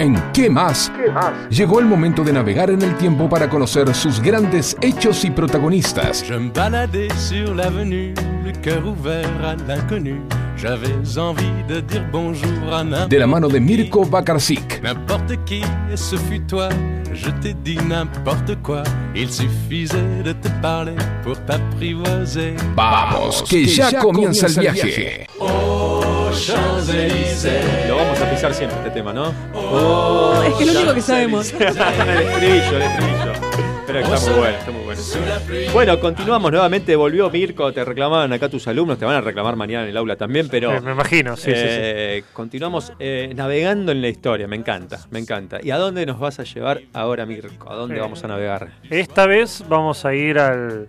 ¿En qué más? Llegó el momento de navegar en el tiempo para conocer sus grandes hechos y protagonistas. Je me baladais sur l'avenue, le cœur ouvert à l'inconnu. J'avais envie de dire bonjour à n'importe De la mano de Mirko Bakarczyk. N'importe qui, et ce fut toi. Je t'ai dit n'importe quoi. Il suffisait de te parler pour t'apprivoiser. Vamos, que ya comienza el viaje. Oh, Champs-Élysées. Lo vamos a pisar siempre este tema, ¿no? Oh, es que es lo único que sabemos. el estribillo, el estribillo. Pero está muy bueno, está muy bueno. Bueno, continuamos nuevamente. Volvió Mirko, te reclamaban acá tus alumnos, te van a reclamar mañana en el aula también, pero. Me imagino, sí, sí, eh, Continuamos eh, navegando en la historia, me encanta, me encanta. ¿Y a dónde nos vas a llevar ahora, Mirko? ¿A dónde Eh, vamos a navegar? Esta vez vamos a ir al,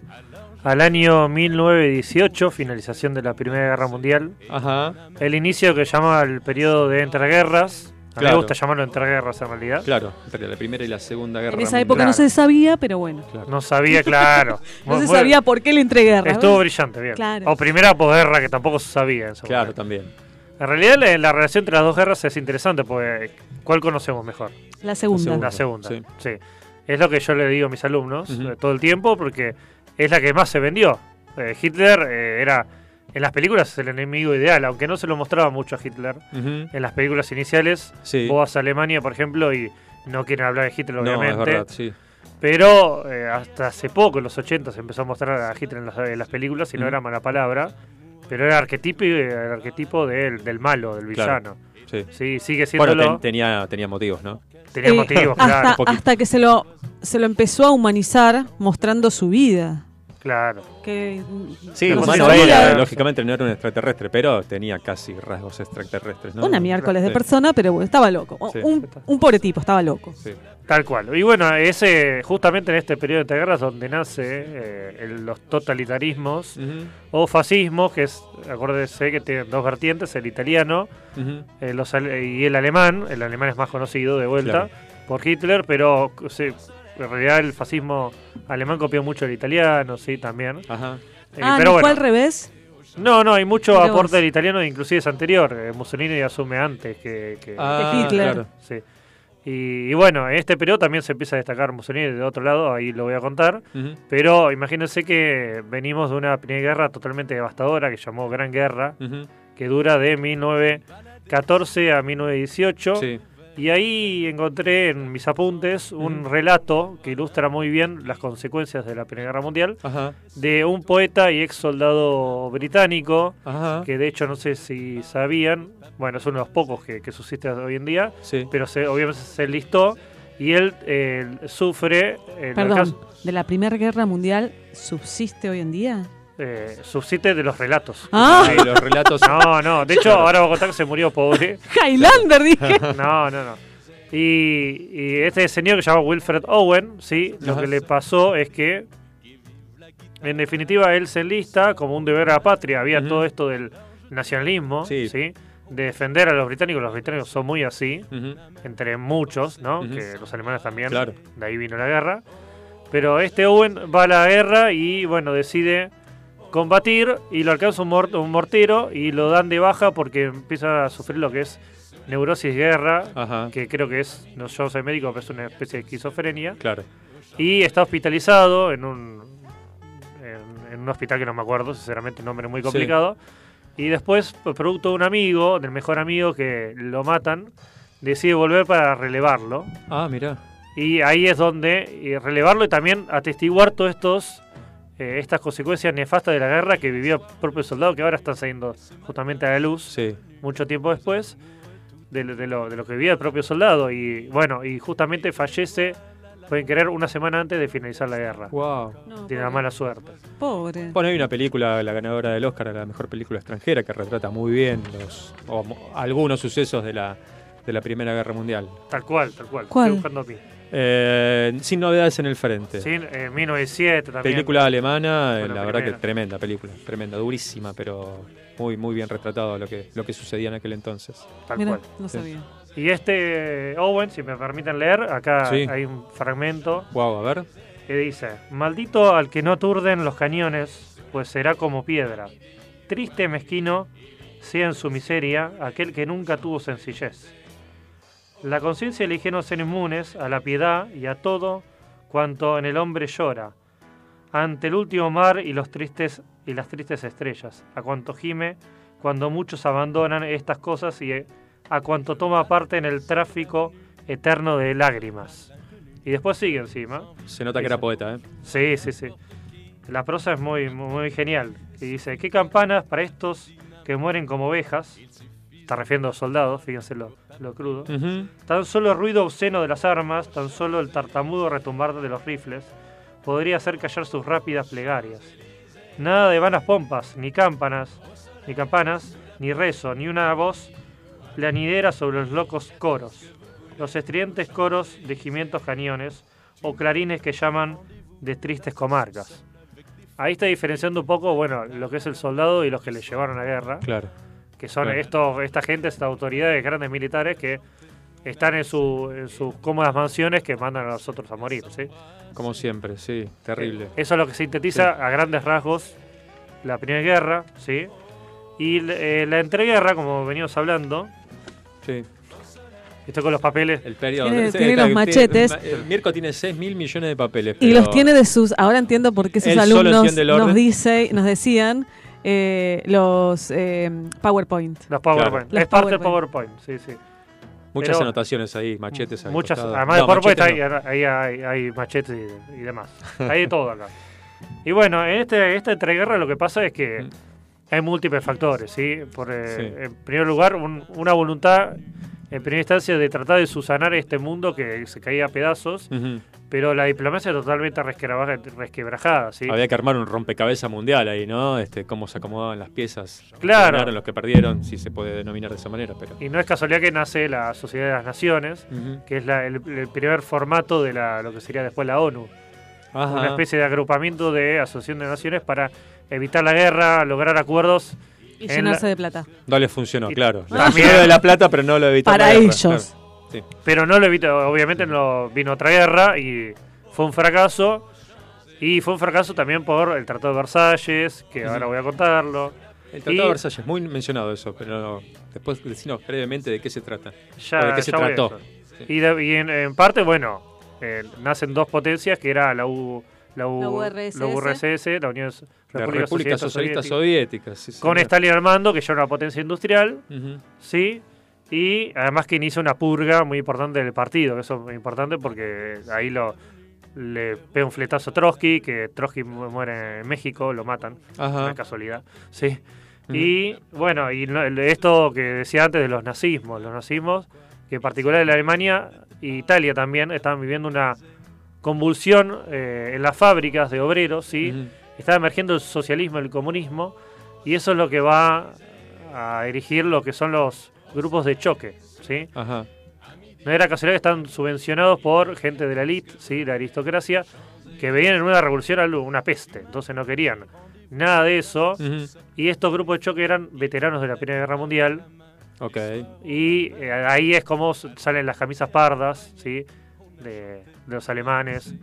al año 1918, finalización de la Primera Guerra Mundial. Ajá. El inicio que llama el periodo de entreguerras. A mí Claro. me gusta llamarlo entreguerras en realidad. Claro, entre la primera y la segunda guerra. En esa época no se sabía, pero bueno. No sabía, claro. No se sabía por qué le entreguerra. Estuvo brillante, bien. Claro. O primera posguerra, que tampoco se sabía en ese Claro, momento. también. En realidad la, la relación entre las dos guerras es interesante porque ¿cuál conocemos mejor? La segunda. La segunda, sí. sí. Es lo que yo le digo a mis alumnos eh, todo el tiempo porque es la que más se vendió. Eh, Hitler eh, era, en las películas es el enemigo ideal, aunque no se lo mostraba mucho a Hitler. En las películas iniciales, Sí. vos vas a Alemania, por ejemplo, y no quieren hablar de Hitler, No, obviamente. es verdad, sí. Pero eh, hasta hace poco, en los 80, se empezó a mostrar a Hitler en las, en las películas y no era mala palabra. Pero era arquetipo, el arquetipo del, del malo, del Claro, villano. sí. sigue Bueno, siendo. ten- tenía, tenía motivos, ¿no? Tenía Eh, motivos, hasta, claro. hasta que se lo, se lo empezó a humanizar mostrando su vida. Claro. Que, Sí, no se humano era, lógicamente no era un extraterrestre, pero tenía casi rasgos extraterrestres, ¿no? Una miércoles de persona, pero bueno, estaba loco. Sí. Un, un pobre tipo, estaba loco. Tal cual. Y bueno, ese justamente en este periodo de guerras donde nace eh, el- los totalitarismos o fascismos, que es, acuérdese que tienen dos vertientes, el italiano eh, los ale- y el alemán. El alemán es más conocido de vuelta Claro. por Hitler, pero sí, en realidad el fascismo alemán copió mucho el italiano, sí, también. Ajá. Eh, ah, pero ¿no fue bueno. al revés? No, no, hay mucho aporte vos. del italiano, inclusive es anterior. eh, Mussolini asume antes que, que- Ah, Hitler. claro. Sí. Y, y bueno, en este periodo también se empieza a destacar Mussolini de otro lado, ahí lo voy a contar. Pero imagínense que venimos de una primera guerra totalmente devastadora que llamó Gran Guerra, que dura de 1914 a 1918. Sí. Y ahí encontré en mis apuntes un relato que ilustra muy bien las consecuencias de la Primera Guerra Mundial Ajá. de un poeta y ex soldado británico, Ajá. que de hecho no sé si sabían, bueno, es uno de los pocos que, que subsiste hoy en día, Sí. pero se, obviamente se listó y él eh, sufre, el Perdón, caso- ¿de la Primera Guerra Mundial subsiste hoy en día? Eh, subsiste de los relatos. Ah. Sí, los relatos. No, no, de hecho ahora voy a contar que se murió pobre. Highlander, dije. No, no, no. Y, y este señor que se llama Wilfred Owen, sí, lo que le pasó es que, en definitiva, él se enlista como un deber a la patria. Había todo esto del nacionalismo, Sí. sí. de defender a los británicos. Los británicos son muy así, entre muchos, ¿no? Que los alemanes también. Claro. De ahí vino la guerra. Pero este Owen va a la guerra y, bueno, decide combatir y lo alcanza un, mor- un mortero y lo dan de baja porque empieza a sufrir lo que es neurosis guerra, Ajá. que creo que es, no yo soy médico, pero es una especie de esquizofrenia. Claro. Y está hospitalizado en un, en, en un hospital que no me acuerdo, sinceramente, un nombre muy Sí. complicado. Y después, pues, producto de un amigo, del mejor amigo que lo matan, decide volver para relevarlo. Ah, mira. Y ahí es donde y relevarlo y también atestiguar todos estos eh, estas consecuencias nefastas de la guerra que vivió el propio soldado, que ahora están saliendo justamente a la luz Sí. mucho tiempo después de, lo- de lo, de lo que vivía el propio soldado. Y bueno, y justamente fallece, pueden creer, una semana antes de finalizar la guerra. Wow. No, Tiene la mala suerte. Pobre. Bueno, hay una película, la ganadora del Oscar la mejor película extranjera, que retrata muy bien los o mo- algunos sucesos de la, de la Primera Guerra Mundial. Tal cual, tal cual. ¿Cuál? Estoy buscando a mí. Eh, sin novedades en el frente. Sí, en 1907 también. película alemana, eh, Fue la la verdad que primera. tremenda película, tremenda, durísima, pero muy muy bien retratado lo que lo que sucedía en aquel entonces. Tal Mira, cual. no Sí. sabía. Y este eh, Owen, si me permiten leer, acá Sí. hay un fragmento Wow, a ver. que dice, maldito al que no turden los cañones, pues será como piedra. Triste, mezquino, sea en su miseria aquel que nunca tuvo sencillez. La conciencia elige no ser inmunes a la piedad y a todo cuanto en el hombre llora, ante el último mar y los tristes y las tristes estrellas, a cuanto gime cuando muchos abandonan estas cosas y a cuanto toma parte en el tráfico eterno de lágrimas. Y después sigue encima. Se nota que era poeta, ¿eh? Sí, sí, sí. La prosa es muy, muy genial. Y dice, ¿qué campanas para estos que mueren como ovejas? Está refiriendo a soldados, fíjense lo, lo crudo. Tan solo el ruido obsceno de las armas, tan solo el tartamudo retumbar de los rifles, podría hacer callar sus rápidas plegarias. Nada de vanas pompas, ni campanas, ni campanas, ni rezo, ni una voz planidera sobre los locos coros. Los estridentes coros de gimientos cañones o clarines que llaman de tristes comarcas. Ahí está diferenciando un poco, bueno, lo que es el soldado y los que le llevaron a la guerra Claro. Que son Claro. estos, esta gente, estas autoridades grandes militares que están en, su, en sus cómodas mansiones que mandan a los otros a morir. ¿sí? Como siempre, sí, terrible. Eso es lo que sintetiza a grandes rasgos la Primera Guerra. ¿sí? Y eh, la entreguerra, como venimos hablando, Sí. estoy con los papeles. El periodo. Tiene- sí, tiene los machetes. El Mirko tiene 6 mil millones de papeles. Y los tiene de sus. Ahora entiendo por qué sus alumnos nos dice, nos decían eh, los eh, PowerPoint. Los PowerPoint. Los es parte del PowerPoint. Sí, sí. Muchas Pero- anotaciones ahí, machetes al Muchas, costado. además de PowerPoint hay, no. ahí hay, hay machetes y, y demás. Hay de todo acá. Y bueno, en este, esta entreguerra lo que pasa es que hay múltiples factores, ¿sí? Por, eh, Sí. En primer lugar, un- una voluntad, en primera instancia, de tratar de susanar este mundo que se caía a pedazos, pero la diplomacia totalmente resquebraja- resquebrajada, ¿sí? Había que armar un rompecabezas mundial ahí, ¿no? Este, cómo se acomodaban las piezas. los que Claro. ganaron, los que perdieron, si se puede denominar de esa manera, pero. Y no es casualidad que nace la Sociedad de las Naciones, que es la- el, el primer formato de la, lo que sería después la ONU. Ajá. Una especie de agrupamiento de asociación de naciones para evitar la guerra, lograr acuerdos. Y en llenarse la- de plata. No les funcionó, Y- claro. Ah. Funcionó de la plata, pero no lo evitaron. Para guerra, ellos. claro. Sí. Pero no lo evitó, obviamente no vino otra guerra y fue un fracaso. Y fue un fracaso también por el Tratado de Versalles, que ahora voy a contarlo. El Tratado Y- de Versalles, muy mencionado eso, pero después decinos brevemente de qué se trata. Ya, o de qué se trató. Y, de- y en, en parte, bueno, eh, nacen dos potencias, que era la, U, la, U- La URSS. la URSS, la Unión La República, República Socialista Soviética. sí, con. Stalin al mando, que ya era una potencia industrial. ¿sí? Y además que inicia una purga muy importante del partido, que eso es muy importante porque ahí lo le pega un fletazo a Trotsky, que Trotsky mu- muere en México, lo matan, Ajá. una casualidad, ¿sí? Y bueno, y esto que decía antes de los nazismos, los nazismos, que en particular en Alemania e Italia también estaban viviendo una convulsión eh, en las fábricas de obreros, ¿sí? Ujú. Estaba emergiendo el socialismo, el comunismo, y eso es lo que va a erigir lo que son los grupos de choque, ¿sí? Ajá. No era casualidad que están subvencionados por gente de la elite, ¿sí? la aristocracia, que veían en una revolución algo- una peste, entonces no querían nada de eso. Y estos grupos de choque eran veteranos de la Primera Guerra Mundial, Ok. y eh, ahí es como salen las camisas pardas, ¿sí? De, de los alemanes.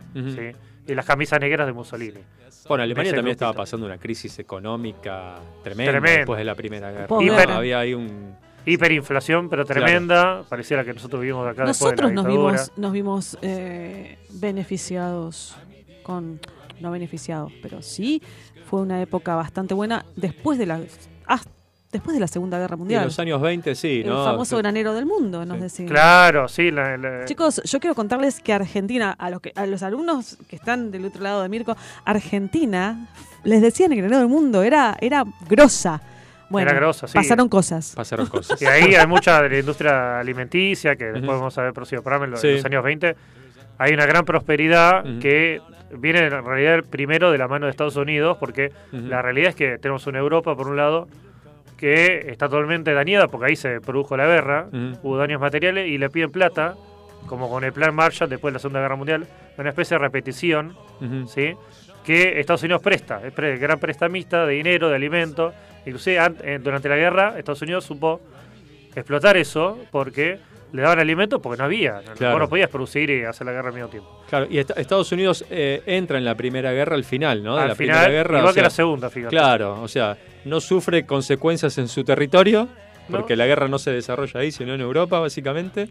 Y las camisas negras de Mussolini. Bueno, Alemania Ese también grupito. estaba pasando una crisis económica tremenda Tremenda. después de la Primera Guerra. Había ahí un... Hiperinflación, pero Claro. tremenda. Pareciera que nosotros vivimos acá Nosotros de nos la vimos, nos vimos eh, beneficiados con. No beneficiados, pero sí fue una época bastante buena después de la. ah, después de la Segunda Guerra Y en Mundial. los años 20, sí, el ¿no? famoso granero del mundo, nos decían. Claro, sí. La, la- Chicos, yo quiero contarles que Argentina, a los, que, a los alumnos que están del otro lado de Mirko, Argentina, les decían el granero del mundo, era, era grosa. Bueno, Era grosa, sí. pasaron cosas. Pasaron cosas. Y ahí hay mucha de la industria alimenticia, que después vamos a ver próximo programa en los, Sí. en los años 20. Hay una gran prosperidad que viene en realidad primero de la mano de Estados Unidos, porque la realidad es que tenemos una Europa, por un lado, que está totalmente dañada, porque ahí se produjo la guerra, hubo daños materiales y le piden plata, como con el plan Marshall después de la Segunda Guerra Mundial, una especie de repetición. ¿sí? que Estados Unidos presta, es pre- gran prestamista de dinero, de alimentos. Inclusive eh, durante la guerra Estados Unidos supo explotar eso porque le daban alimentos porque no había. Claro. Vos no podías producir y hacer la guerra al mismo tiempo. Claro, y est- Estados Unidos eh, entra en la Primera Guerra al final, ¿no? De Al la final, Primera Guerra. igual o que sea, la Segunda, fíjate. Claro, o sea, no sufre consecuencias en su territorio, No. porque la guerra no se desarrolla ahí, sino en Europa, básicamente.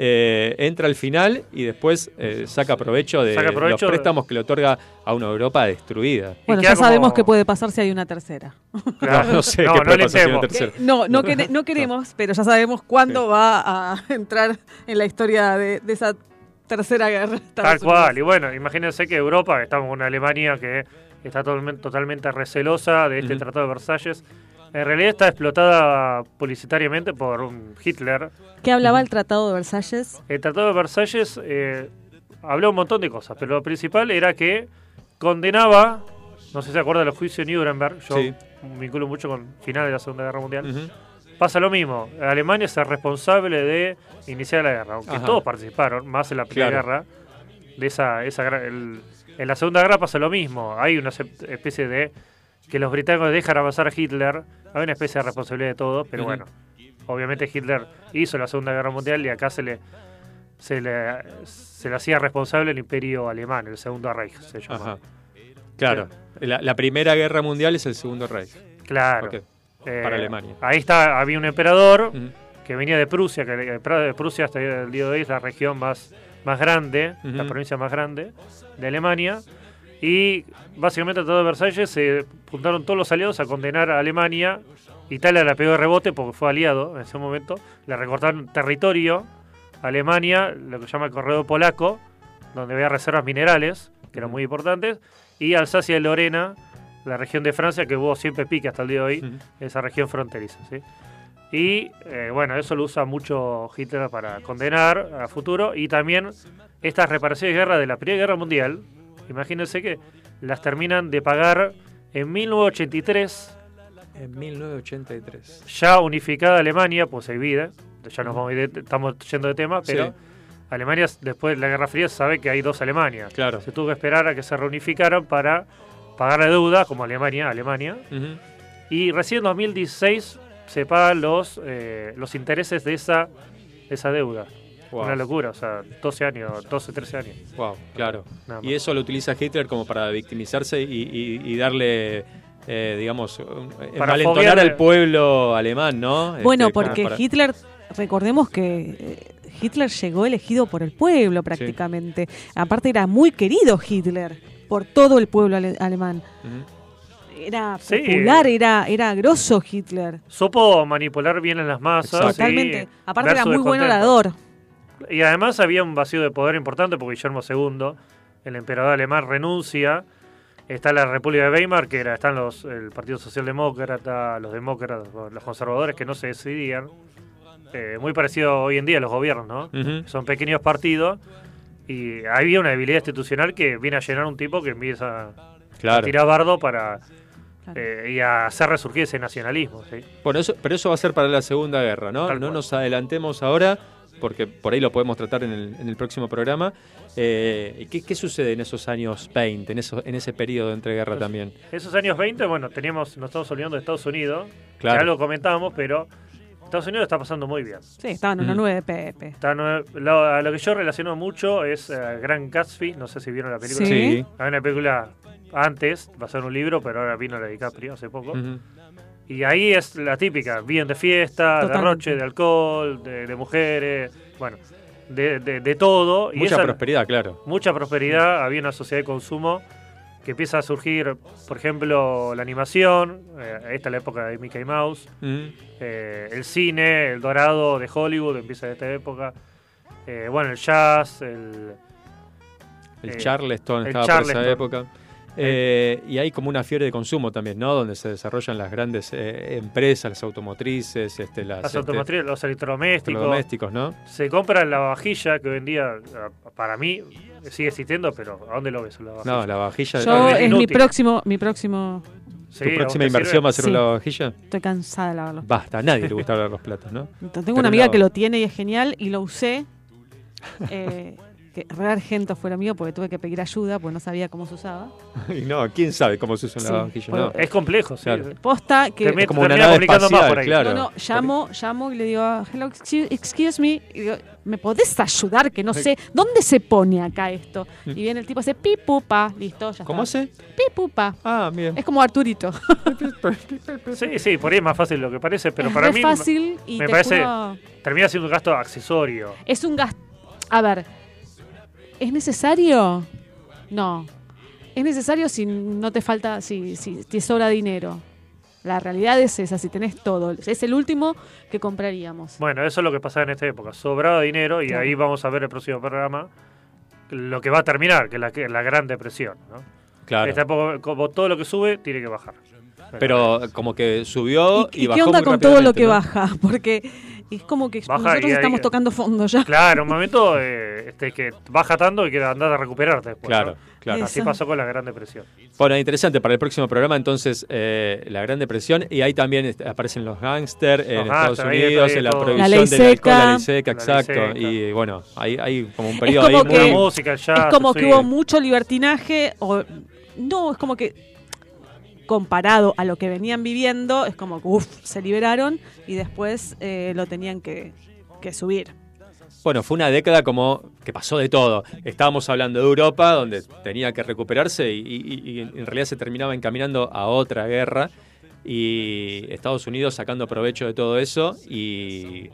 Eh, entra al final y después eh, saca provecho de Saca provecho los de- préstamos que le otorga a una Europa destruida. Bueno, ya sabemos qué puede pasar si hay una tercera. Claro. No sé No, qué no puede pasar si hay una alentemos. tercera. No, no, quere- no queremos, pero ya sabemos cuándo va a entrar en la historia de, de esa tercera guerra. Tal cual. Unidos. Y bueno, imagínense que Europa, estamos con una Alemania que está totalmente, totalmente recelosa de este Ujú. Tratado de Versalles. En realidad está explotada publicitariamente por un Hitler. ¿Qué hablaba el Tratado de Versalles? El Tratado de Versalles eh, habló un montón de cosas, pero lo principal era que condenaba, no sé si se acuerda de los juicios de Nuremberg, yo Sí. me vinculo mucho con final de la Segunda Guerra Mundial. Pasa lo mismo, Alemania es el responsable de iniciar la guerra, aunque Ajá. todos participaron, más en la Primera Claro. Guerra, de esa, esa el- en la Segunda Guerra pasa lo mismo, hay una sep- especie de que los británicos dejan avanzar a Hitler, hay una especie de responsabilidad de todo, pero bueno, obviamente Hitler hizo la Segunda Guerra Mundial y acá se le se le, se le hacía responsable el Imperio Alemán, el Segundo Reich se llama. Ajá. Claro, la, la Primera Guerra Mundial es el Segundo Reich. Claro. Eh, Para Alemania. Ahí está, había un emperador que venía de Prusia, que de Prusia hasta el día de hoy es la región más, más grande, la provincia más grande de Alemania. Y básicamente a todo Versalles se juntaron todos los aliados a condenar a Alemania. Italia la pegó de rebote porque fue aliado en ese momento. Le recortaron territorio a Alemania, lo que se llama el corredor polaco, donde había reservas minerales, que eran muy importantes. Y Alsacia y Lorena, la región de Francia, que hubo siempre pique hasta el día de hoy, esa región fronteriza. ¿sí? Y eh, bueno, eso lo usa mucho Hitler para condenar a futuro. Y también estas reparaciones de guerra de la Primera Guerra Mundial, imagínense que las terminan de pagar en 1983, En 1983. ya unificada Alemania, pues se divide. Ya nos vamos de- estamos yendo de tema, pero Sí. Alemania, después de la Guerra Fría, sabe que hay dos Alemanias. Claro. Se tuvo que esperar a que se reunificaran para pagar la deuda, como Alemania, Alemania. Y recién en 2016 se pagan los, eh, los intereses de esa, de esa deuda. Wow. Una locura, o sea, 12 años, 12, 13 años. Wow, claro. Y eso lo utiliza Hitler como para victimizarse y, y- y darle, eh, digamos, envalentonar al pueblo alemán, ¿no? Bueno, Este, como porque para- Hitler, recordemos que eh, Hitler llegó elegido por el pueblo prácticamente. Aparte era muy querido Hitler por todo el pueblo ale- alemán. Era Sí. popular, era, era grosso Hitler. Supo manipular bien en las masas. Totalmente. Aparte era muy buen orador. Y además había un vacío de poder importante porque Guillermo II, el emperador alemán, renuncia. Está la República de Weimar, que era, están los, el Partido Socialdemócrata, los demócratas, los conservadores que no se decidían. Eh, muy parecido hoy en día a los gobiernos, ¿no? Son pequeños partidos. Y había una debilidad institucional que viene a llenar un tipo que empieza Claro. a tirar bardo para eh, y a hacer resurgir ese nacionalismo. ¿sí? Bueno, eso, pero eso va a ser para la Segunda Guerra, ¿no? Tal No cual. nos adelantemos ahora, porque por ahí lo podemos tratar en el, en el próximo programa. Eh, ¿qué, qué sucede en esos años 20, en, eso, en ese periodo de entreguerra Pues, también? Esos años 20, bueno, teníamos, nos estamos olvidando de Estados Unidos, Claro. que algo comentábamos, pero Estados Unidos está pasando muy bien. Sí, estaban en una Mm. nube de Pepe. Está nue- lo, a lo que yo relaciono mucho es eh, Gran Gatsby, no sé si vieron la película. Sí. Sí. Hay una película antes, va a ser un libro, pero ahora vino la de DiCaprio hace poco. Ujú. Y ahí es la típica, bien de fiesta, Totalmente. derroche de alcohol, de, de mujeres, bueno, de, de- de todo. y Mucha esa- prosperidad, claro. mucha prosperidad, había una sociedad de consumo que empieza a surgir, por ejemplo, la animación, eh, esta es la época de Mickey Mouse, Ujú. eh, el cine, el dorado de Hollywood empieza en esta época, eh, bueno, el jazz, el... El eh, Charleston el estaba por esa Charleston. época. Eh, y hay como una fiebre de consumo también, ¿no? Donde se desarrollan las grandes eh, empresas, las automotrices, este, las, Las este, los electrodomésticos. Se compra la vajilla que hoy en día, eh, para mí, sigue existiendo, pero ¿a dónde lo ves la vajilla? No, la vajilla. Yo es es mi próximo, mi próximo. ¿Tu ¿a próxima inversión sirve? va a ser Sí. una vajilla? Estoy cansada de lavarlo. Basta, a nadie le gusta lavar los platos, ¿no? Tengo Pero una amiga que lo tiene y es genial y lo usé. Eh, que re argento fuera mío porque tuve que pedir ayuda porque no sabía cómo se usaba. Y no, quién sabe cómo se usa una Sí, vajilla, por- ¿no? Es complejo, sí. Claro. Posta que. Te como una termina nave complicando más espacial, por ahí. claro. No, no, llamo, llamo y le digo, hello, excuse, excuse me. Y digo, ¿me podés ayudar? Que no sé, ¿dónde se pone acá esto? Y viene el tipo, hace pipupa, listo, ya ¿Cómo está. hace? Pipupa. Ah, bien. Es como Arturito. Sí, sí, por ahí es más fácil lo que parece, pero es para mí fácil y me te parece juro- termina siendo un gasto accesorio. Es un gasto. A ver, ¿es necesario? No. Es necesario si no te falta, si, si te sobra dinero. La realidad es esa, si tenés todo. Es el último que compraríamos. Bueno, eso es lo que pasaba en esta época. Sobraba dinero y Claro. ahí vamos a ver el próximo programa lo que va a terminar, que es la, que- la Gran Depresión. ¿no? Claro. Esta época, como todo lo que sube, tiene que bajar. Pero como que subió y, ¿Y, bajó qué onda muy con todo lo que baja? Porque es como que Baja nosotros y estamos tocando fondo ya. Claro, un momento eh, este, que baja tanto y que andar a recuperarte después. Claro, ¿no? claro. Así pasó con la Gran Depresión. Bueno, interesante para el próximo programa, entonces, eh, la Gran Depresión, y ahí también aparecen los gángsters en Los Estados Unidos, en la prohibición La ley del alcohol, la ley seca. La ley exacto, seca. y bueno, hay, hay como un periodo ahí como que- música, jazz, es como sí. que hubo mucho libertinaje, o no, es como que comparado a lo que venían viviendo, es como que se liberaron y después eh, lo tenían que, subir. Bueno, fue una década como que pasó de todo. Estábamos hablando de Europa, donde tenía que recuperarse y en realidad se terminaba encaminando a otra guerra. Y Estados Unidos sacando provecho de todo eso y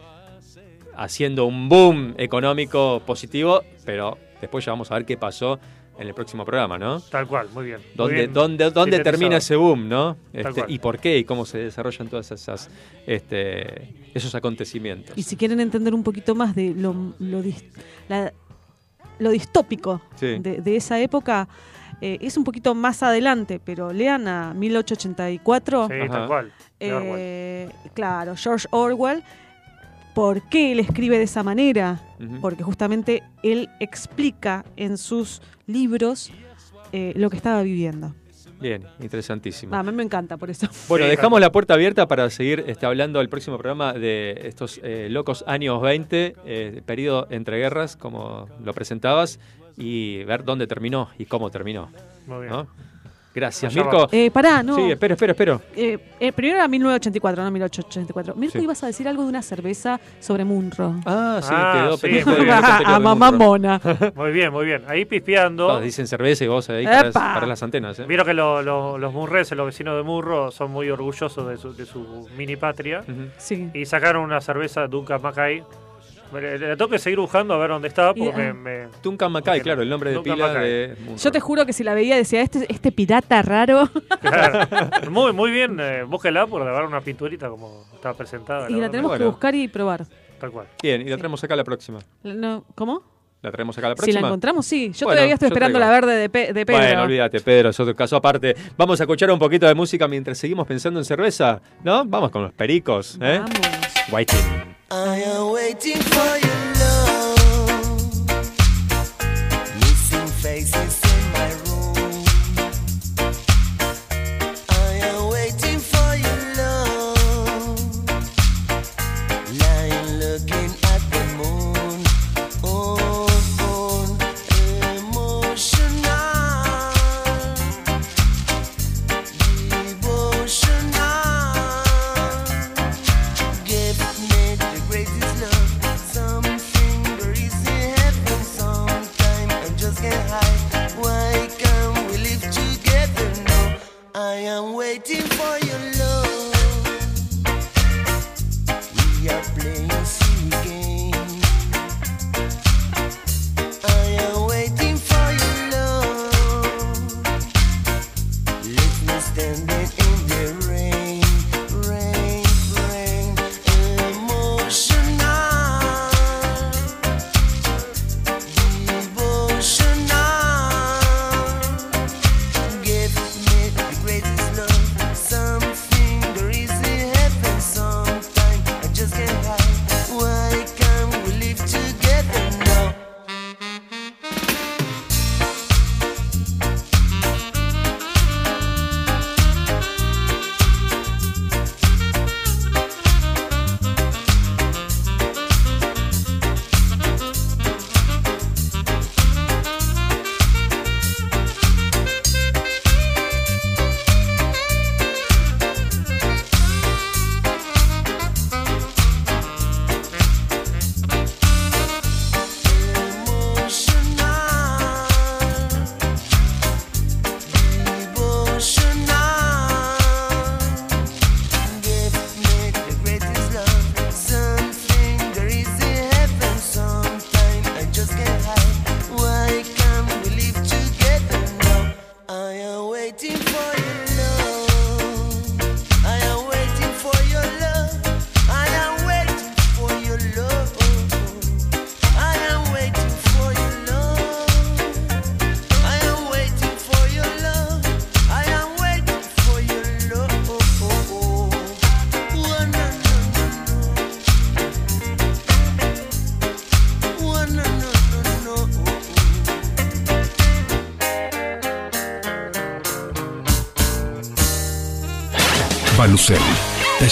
haciendo un boom económico positivo, pero después ya vamos a ver qué pasó en el próximo programa, ¿no? Tal cual, muy bien. muy ¿Dónde, bien dónde, dónde termina ese boom, no? Este, y por qué y cómo se desarrollan todas esas este, esos acontecimientos. Y si quieren entender un poquito más de lo, lo, dis- la- lo distópico Sí. de, de esa época, eh, es un poquito más adelante, pero lean a 1884. Sí, Ajá. tal cual. de Orwell. Eh, claro, George Orwell. ¿Por qué él escribe de esa manera? Porque justamente él explica en sus libros eh, lo que estaba viviendo. Bien, interesantísimo. Ah, a mí me encanta por eso. Bueno, dejamos la puerta abierta para seguir este, hablando del próximo programa de estos eh, locos años 20, eh, periodo entre guerras, como lo presentabas, y ver dónde terminó y cómo terminó. Muy bien. ¿no? Gracias, Allá Mirko. Eh, pará, no. Sí, espero, espero, espero. Eh, eh, primero era 1984, no 1884. Mirko, Sí. ibas a decir algo de una cerveza sobre Munro. Ah, sí, Ah, quedó sí, pendiente de- a mamá Munro. mona. Muy bien, muy bien. Ahí pispeando. Todos dicen cerveza y vos ahí parás las antenas. ¿eh? Vieron que lo- lo- los murreses, los vecinos de Murro, son muy orgullosos de su, de su mini patria. Sí. Y sacaron una cerveza Duncan Mackay. Le, le tengo que seguir buscando a ver dónde estaba. Porque Y, me, ah. me- Mackay, claro, el nombre de Duncan pila de. Yo te juro que si la veía decía, este, este pirata raro. Claro. muy, muy bien, eh, búsquela por dar una pinturita como estaba presentada. y la tenemos que Bueno. buscar y probar. Tal cual. Bien, y la traemos acá la próxima. No, ¿Cómo? ¿La traemos acá la Si próxima? la encontramos, sí. Yo Bueno, todavía estoy yo esperando traigo. la verde de, Pe- de Pedro. Bueno, olvídate, Pedro, es otro caso aparte. Vamos a escuchar un poquito de música mientras seguimos pensando en cerveza, ¿no? Vamos con los pericos, ¿eh? Vamos. Whitey. I am waiting for your I'm waiting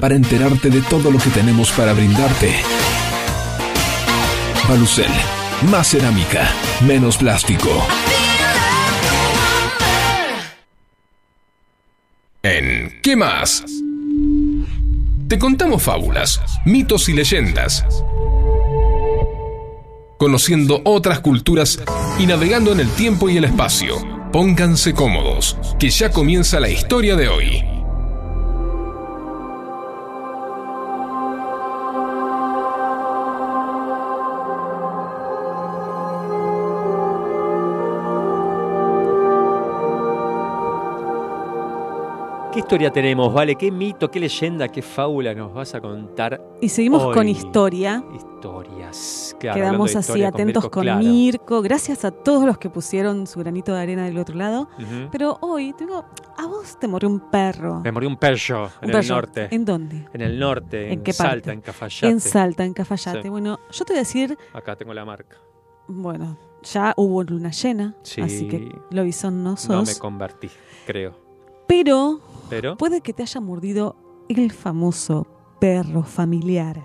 para enterarte de todo lo que tenemos para brindarte. Balucel, más cerámica, menos plástico. En ¿Qué más? Te contamos fábulas, mitos y leyendas. Conociendo otras culturas y navegando en el tiempo y el espacio. Pónganse cómodos, que ya comienza la historia de hoy. ¿Qué historia tenemos, Vale? ¿Qué mito, qué leyenda, qué fábula nos vas a contar? Y seguimos hoy? con historia. Historias. Claro, Quedamos así atentos con claro. Mirko. Gracias a todos los que pusieron su granito de arena del otro lado. Pero hoy, te digo, a vos te morrió un perro. Me morí un perro en el norte. ¿En dónde? En el norte, en, ¿En qué Salta, parte? en Cafayate. En Salta, en Cafayate. Sí. Bueno, yo te voy a decir, Acá tengo la marca. bueno, ya hubo luna llena, Sí. así que lobizón no No sos. me convertí, creo. pero Pero, puede que te haya mordido el famoso perro familiar.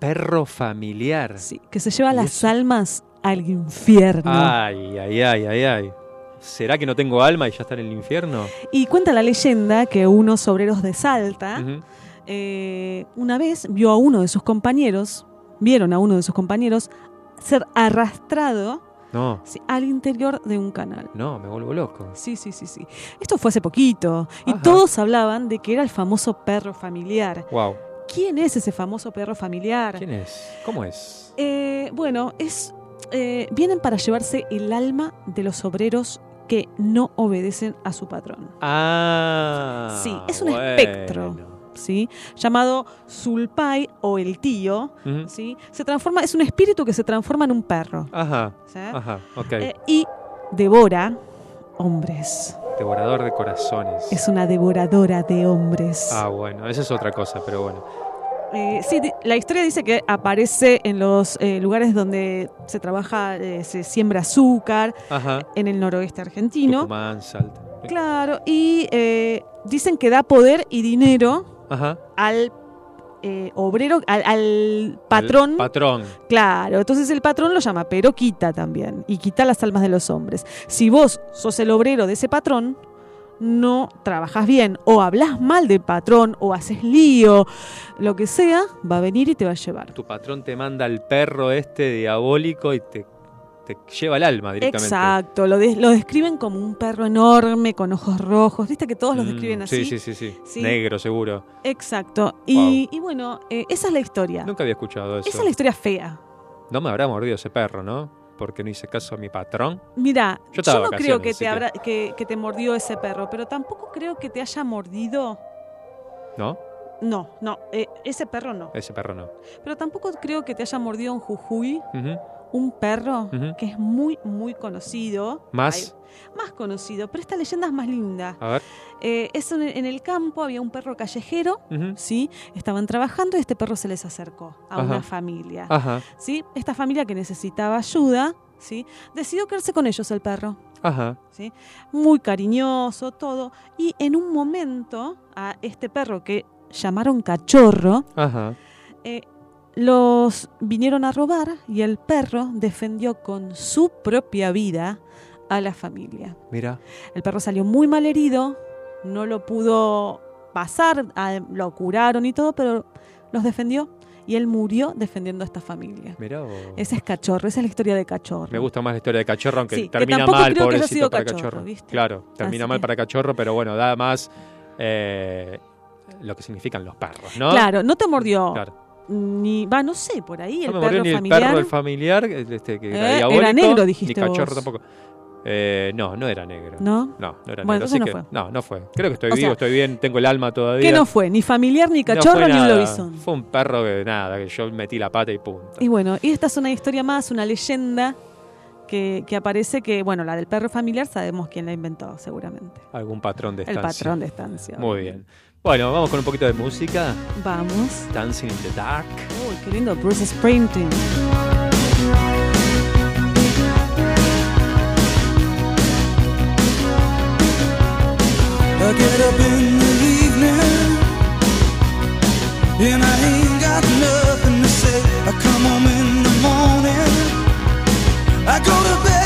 perro familiar. Sí, que se lleva ¿Y las almas al infierno. Ay, ay, ay, ay, ay. ¿Será que no tengo alma y ya está en el infierno? Y cuenta la leyenda que unos obreros de Salta eh, una vez vio a uno de sus compañeros, vieron a uno de sus compañeros ser arrastrado No, sí, al interior de un canal. no, me vuelvo loco. Sí, sí, sí, sí. Esto fue hace poquito y todos hablaban de que era el famoso perro familiar. Wow. ¿Quién es ese famoso perro familiar? ¿Quién es? ¿Cómo es? Eh, bueno, es eh, vienen para llevarse el alma de los obreros que no obedecen a su patrón. Ah. Sí, es un bueno. espectro, ¿sí? Llamado Sulpai o el tío. ¿sí? Se transforma, es un espíritu que se transforma en un perro. Ajá. ¿sí? Ajá, ok. Eh, y devora hombres. Devorador de corazones. Es una devoradora de hombres. Ah, bueno, esa es otra cosa, pero bueno. Eh, sí, la historia dice que aparece en los eh, lugares donde se trabaja, eh, se siembra azúcar, Ajá. en el noroeste argentino. Tucumán, Salta. Claro, y dicen que da poder y dinero Ajá. al eh, obrero, al, al patrón. El patrón. Claro, entonces el patrón lo llama, pero quita también, y quita las almas de los hombres. Si vos sos el obrero de ese patrón, no trabajas bien, o hablas mal del patrón, o haces lío, lo que sea, va a venir y te va a llevar. Tu patrón te manda al perro este diabólico y te, te lleva el alma directamente. Exacto, lo, de- lo describen como un perro enorme, con ojos rojos, viste que todos los Mm, describen así. Sí, sí, sí, sí. Negro, seguro. Exacto, y, y bueno, eh, esa es la historia. Nunca había escuchado eso. Esa es la historia fea. No me habrá mordido ese perro, ¿no? Porque no hice caso a mi patrón. Mira, Yo yo, no creo que te, que- habrá- que, que te mordió ese perro, pero tampoco creo que te haya mordido. ¿No? No, no, eh, ese perro no. Ese perro no. Pero tampoco creo que te haya mordido en Jujuy Ujú. Un perro que es muy, muy conocido. ¿Más? Más conocido, pero esta leyenda es más linda. A ver. Eh, es en, en el campo, había un perro callejero. ¿sí? Estaban trabajando y este perro se les acercó a Ajá. una familia. Ajá. ¿sí? Esta familia que necesitaba ayuda, ¿sí? Decidió quedarse con ellos el perro. Ajá. ¿sí? Muy cariñoso, todo. Y en un momento, a este perro que llamaron cachorro, Ajá. eh, los vinieron a robar y el perro defendió con su propia vida a la familia. Mira. El perro salió muy mal herido, no lo pudo pasar, lo curaron y todo, pero los defendió y él murió defendiendo a esta familia. Mira. vos. Ese es cachorro, esa es la historia de cachorro. Me gusta más la historia de cachorro, aunque Sí, termina mal, creo que haya pobrecito sido para cachorro, cachorro. ¿viste? Claro, termina Así mal para cachorro, pero bueno, da más eh, lo que significan los perros, ¿no? Claro, no te mordió Claro. Ni, va, no sé, por ahí No el me perro ni el familiar. perro el familiar, el este, que Eh, era era negro, dijiste Ni cachorro vos. tampoco. Eh, no, no era negro. ¿No? No, no era Bueno, negro. Así no que, fue. no, no fue. Creo que estoy O vivo, sea, estoy bien, tengo el alma todavía. Que no fue, ni familiar, ni No cachorro, ni un lobizón. Fue un perro que nada, que yo metí la pata y punto. Y bueno, y esta es una historia más, una leyenda que, que aparece que, bueno, la del perro familiar sabemos quién la inventó, seguramente. Algún patrón de El estancia. patrón de estancia. Muy bien. Bueno, vamos con un poquito de música. Vamos. Dancing in the Dark. Uy, qué lindo, Bruce Springsteen. I get up in the evening and I ain't got nothing to say. I come home in the morning. I go to bed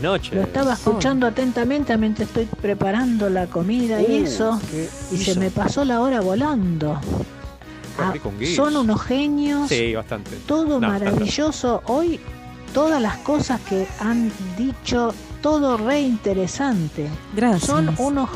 Buenas noches. Lo estaba escuchando atentamente mientras estoy preparando la comida y Uh, eso. ¿qué Y hizo? se me pasó la hora volando. Ah, un son unos genios. Sí, bastante. Todo No, maravilloso. Hoy todas las cosas que han dicho, todo re interesante. Gracias. Son unos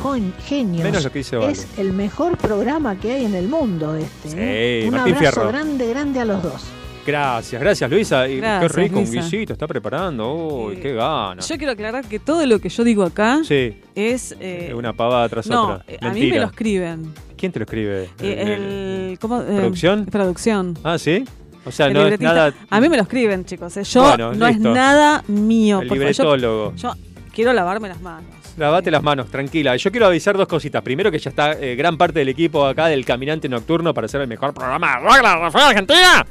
genios. Menos lo que dice Valo. es el mejor programa que hay en el mundo este. ¿eh? Sí, Un Martín abrazo Fierro. grande, grande a los dos. Gracias, gracias Luisa. Y Gracias, qué rico, un guisito, está preparando. Uy, qué gana. Yo quiero aclarar que todo lo que yo digo acá Sí, es. eh, una pavada tras no, otra. eh, a mí me lo escriben. ¿Quién te lo escribe? Eh, el, ¿cómo, eh, ¿Producción? producción. Ah, ¿sí? O sea, El no es nada... A mí me lo escriben, chicos. eh. Yo Bueno, no listo. es nada mío. El por favor. Yo- libretólogo. Yo, quiero lavarme las manos. Lavate las manos, tranquila. Yo quiero avisar dos cositas. Primero que ya está eh, gran parte del equipo acá del Caminante Nocturno para hacer el mejor programa de rock de la Argentina.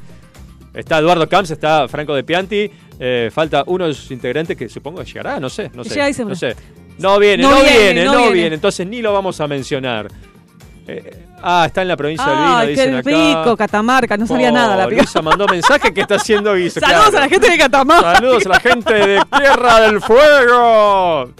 Está Eduardo Camps, está Franco de Pianti. eh, falta uno de sus integrantes que supongo que llegará, no sé, no sé. Llega y se no sé. No viene, No no, viene, viene, no viene. viene. Entonces ni lo vamos a mencionar. Eh, ah, está en la provincia del Vino, Ay, qué dicen acá. rico, Catamarca. No sabía Oh, nada la piba. Luisa mandó mensaje que está haciendo guiso. Saludos claro. a la gente de Catamarca. Saludos a la gente de Tierra del Fuego.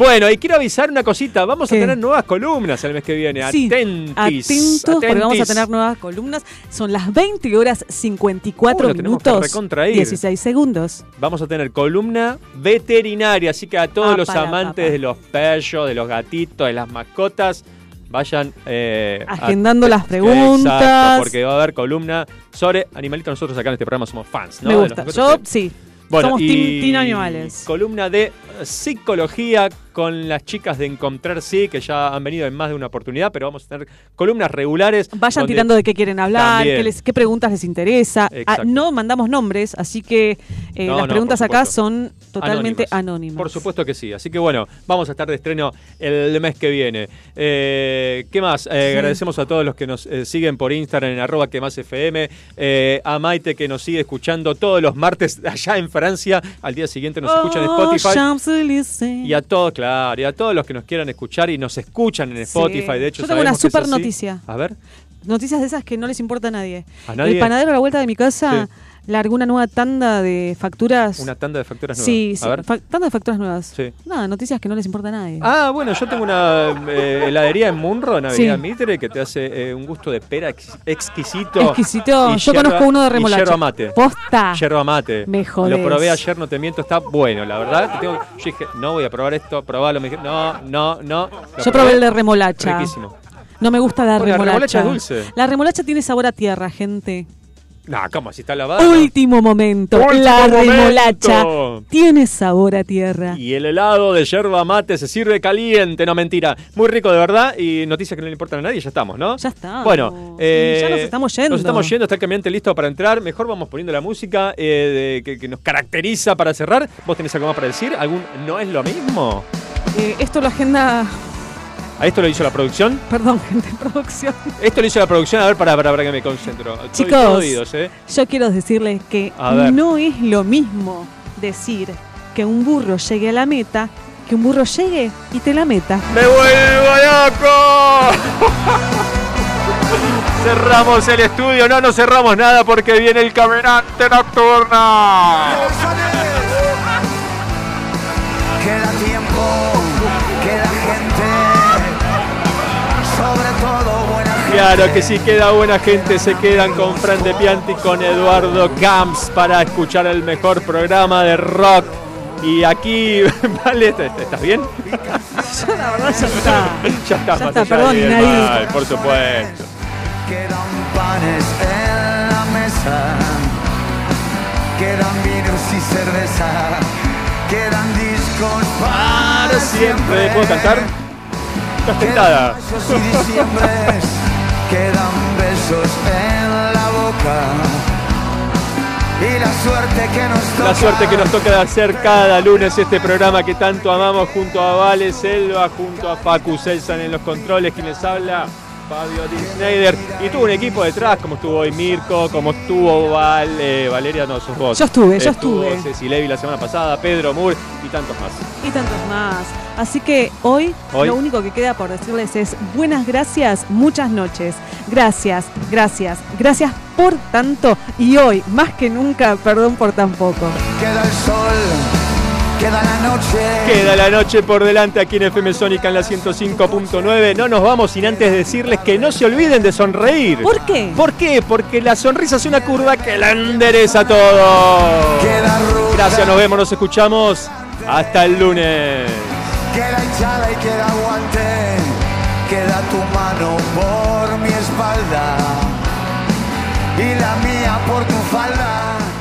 Bueno, y quiero avisar una cosita. Vamos a tener nuevas columnas el mes que viene. Sí, Atentis. atentos, porque vamos a tener nuevas columnas. Son las 20 horas 54 Uh, minutos recontraír. 16 segundos. Vamos a tener columna veterinaria. Así que a todos Ah, los para, amantes de los perros, de los gatitos, de las mascotas, vayan eh, a- Agendando las preguntas. Exacto, porque va a haber columna sobre animalitos. Nosotros acá en este programa somos fans, ¿no? Me gusta. Yo sí. Bueno, Somos y team- animales. Columna de psicología con las chicas de Encontrar Sí, que ya han venido en más de una oportunidad, pero vamos a tener columnas regulares. Vayan tirando de qué quieren hablar, qué, les- qué preguntas les interesa. Ah, no mandamos nombres, así que eh, No, las no, preguntas acá son totalmente Anónimas. Por supuesto que sí. Así que bueno, vamos a estar de estreno el mes que viene. Eh, ¿Qué más? Eh, Sí. Agradecemos a todos los que nos eh, siguen por Instagram en arroba que más FM. eh, a Maite que nos sigue escuchando todos los martes allá en Francia. Al día siguiente nos escuchan en Oh, Spotify. Y a todos, claro, y a todos los que nos quieran escuchar y nos escuchan en Sí. Spotify. De hecho, Yo tengo una super noticia. A ver. Noticias de esas que no les importa a nadie. ¿A nadie? El panadero a la vuelta de mi casa largó una nueva tanda de facturas. Una tanda de facturas nuevas. Sí, A sí, ver. fa- tanda de facturas nuevas. Sí. Nada, noticias que no les importa a nadie. Ah, bueno, yo tengo una eh, heladería en Munro, en Avenida Sí. Mitre, que te hace eh, un gusto de pera ex- exquisito. Exquisito. Yo yerba- conozco uno de remolacha. Yerba mate. Posta. Yerba mate. Me jodés. Lo probé ayer, no te miento, está bueno, la verdad. Te tengo- yo dije, no voy a probar esto, probalo. Me dije, no, no, no. Lo Yo probé el de remolacha. Riquísimo. No me gusta la Porque la remolacha. remolacha es dulce. La remolacha tiene sabor a tierra, gente. No, ¿cómo? Si está lavada. Último momento. Último la momento. remolacha tiene sabor a tierra. Y el helado de yerba mate se sirve caliente, no mentira. Muy rico de verdad y noticias que no le importan a nadie, ya estamos, ¿no? Ya está. Bueno, eh, ya nos estamos yendo. Nos estamos yendo, está el cambiante listo para entrar. Mejor vamos poniendo la música eh, de- que, que nos caracteriza para cerrar. ¿Vos tenés algo más para decir? ¿Algún no es lo mismo? Eh, esto lo agenda. ¿A esto lo hizo la producción? Perdón, gente producción. Esto lo hizo la producción. A ver, para, para, para que me concentro. Estoy Chicos, todo oídos, ¿eh? yo quiero decirles que no es lo mismo decir que un burro llegue a la meta que un burro llegue y te la meta. ¡Me vuelvo loco! cerramos el estudio, no, no cerramos nada porque viene el caminante nocturna. Claro que si queda buena gente, se quedan con Fran de Pianti, con Eduardo Camps para escuchar el mejor programa de rock. Y aquí, vale, ¿estás bien? Yo la verdad ya está. ya está, Ya está, perdón, del nadie. mal, por supuesto. Quedan panes en la mesa, quedan vinos y cerveza, quedan discos para siempre. ¿Puedo cantar? Estás tentada. Quedan besos en la boca. Y la suerte que nos toca. La suerte que nos toca de hacer cada lunes este programa que tanto amamos junto a Vale Selva, junto a Facu Selsan en los controles, quien les habla, Fabio Di Schneider. Y tuvo un equipo detrás, como estuvo hoy Mirko, como estuvo Val, eh, Valeria, no, sos vos. Yo estuve, yo Estuvo estuve. Ceci Levi la semana pasada, Pedro Moore y tantos más. Y tantos más. Así que hoy, Hoy. lo único que queda por decirles es buenas gracias, muchas noches. Gracias, gracias, gracias por tanto. Y hoy, más que nunca, perdón por tan poco. Queda el sol, queda la noche. Queda la noche por delante aquí en FM Sónica en la 105.9. No nos vamos sin antes decirles que no se olviden de sonreír. ¿Por qué? ¿Por qué? Porque la sonrisa es una curva que la endereza todo. Gracias, nos vemos, nos escuchamos. Hasta el lunes. Queda hinchada y queda aguante. Queda tu mano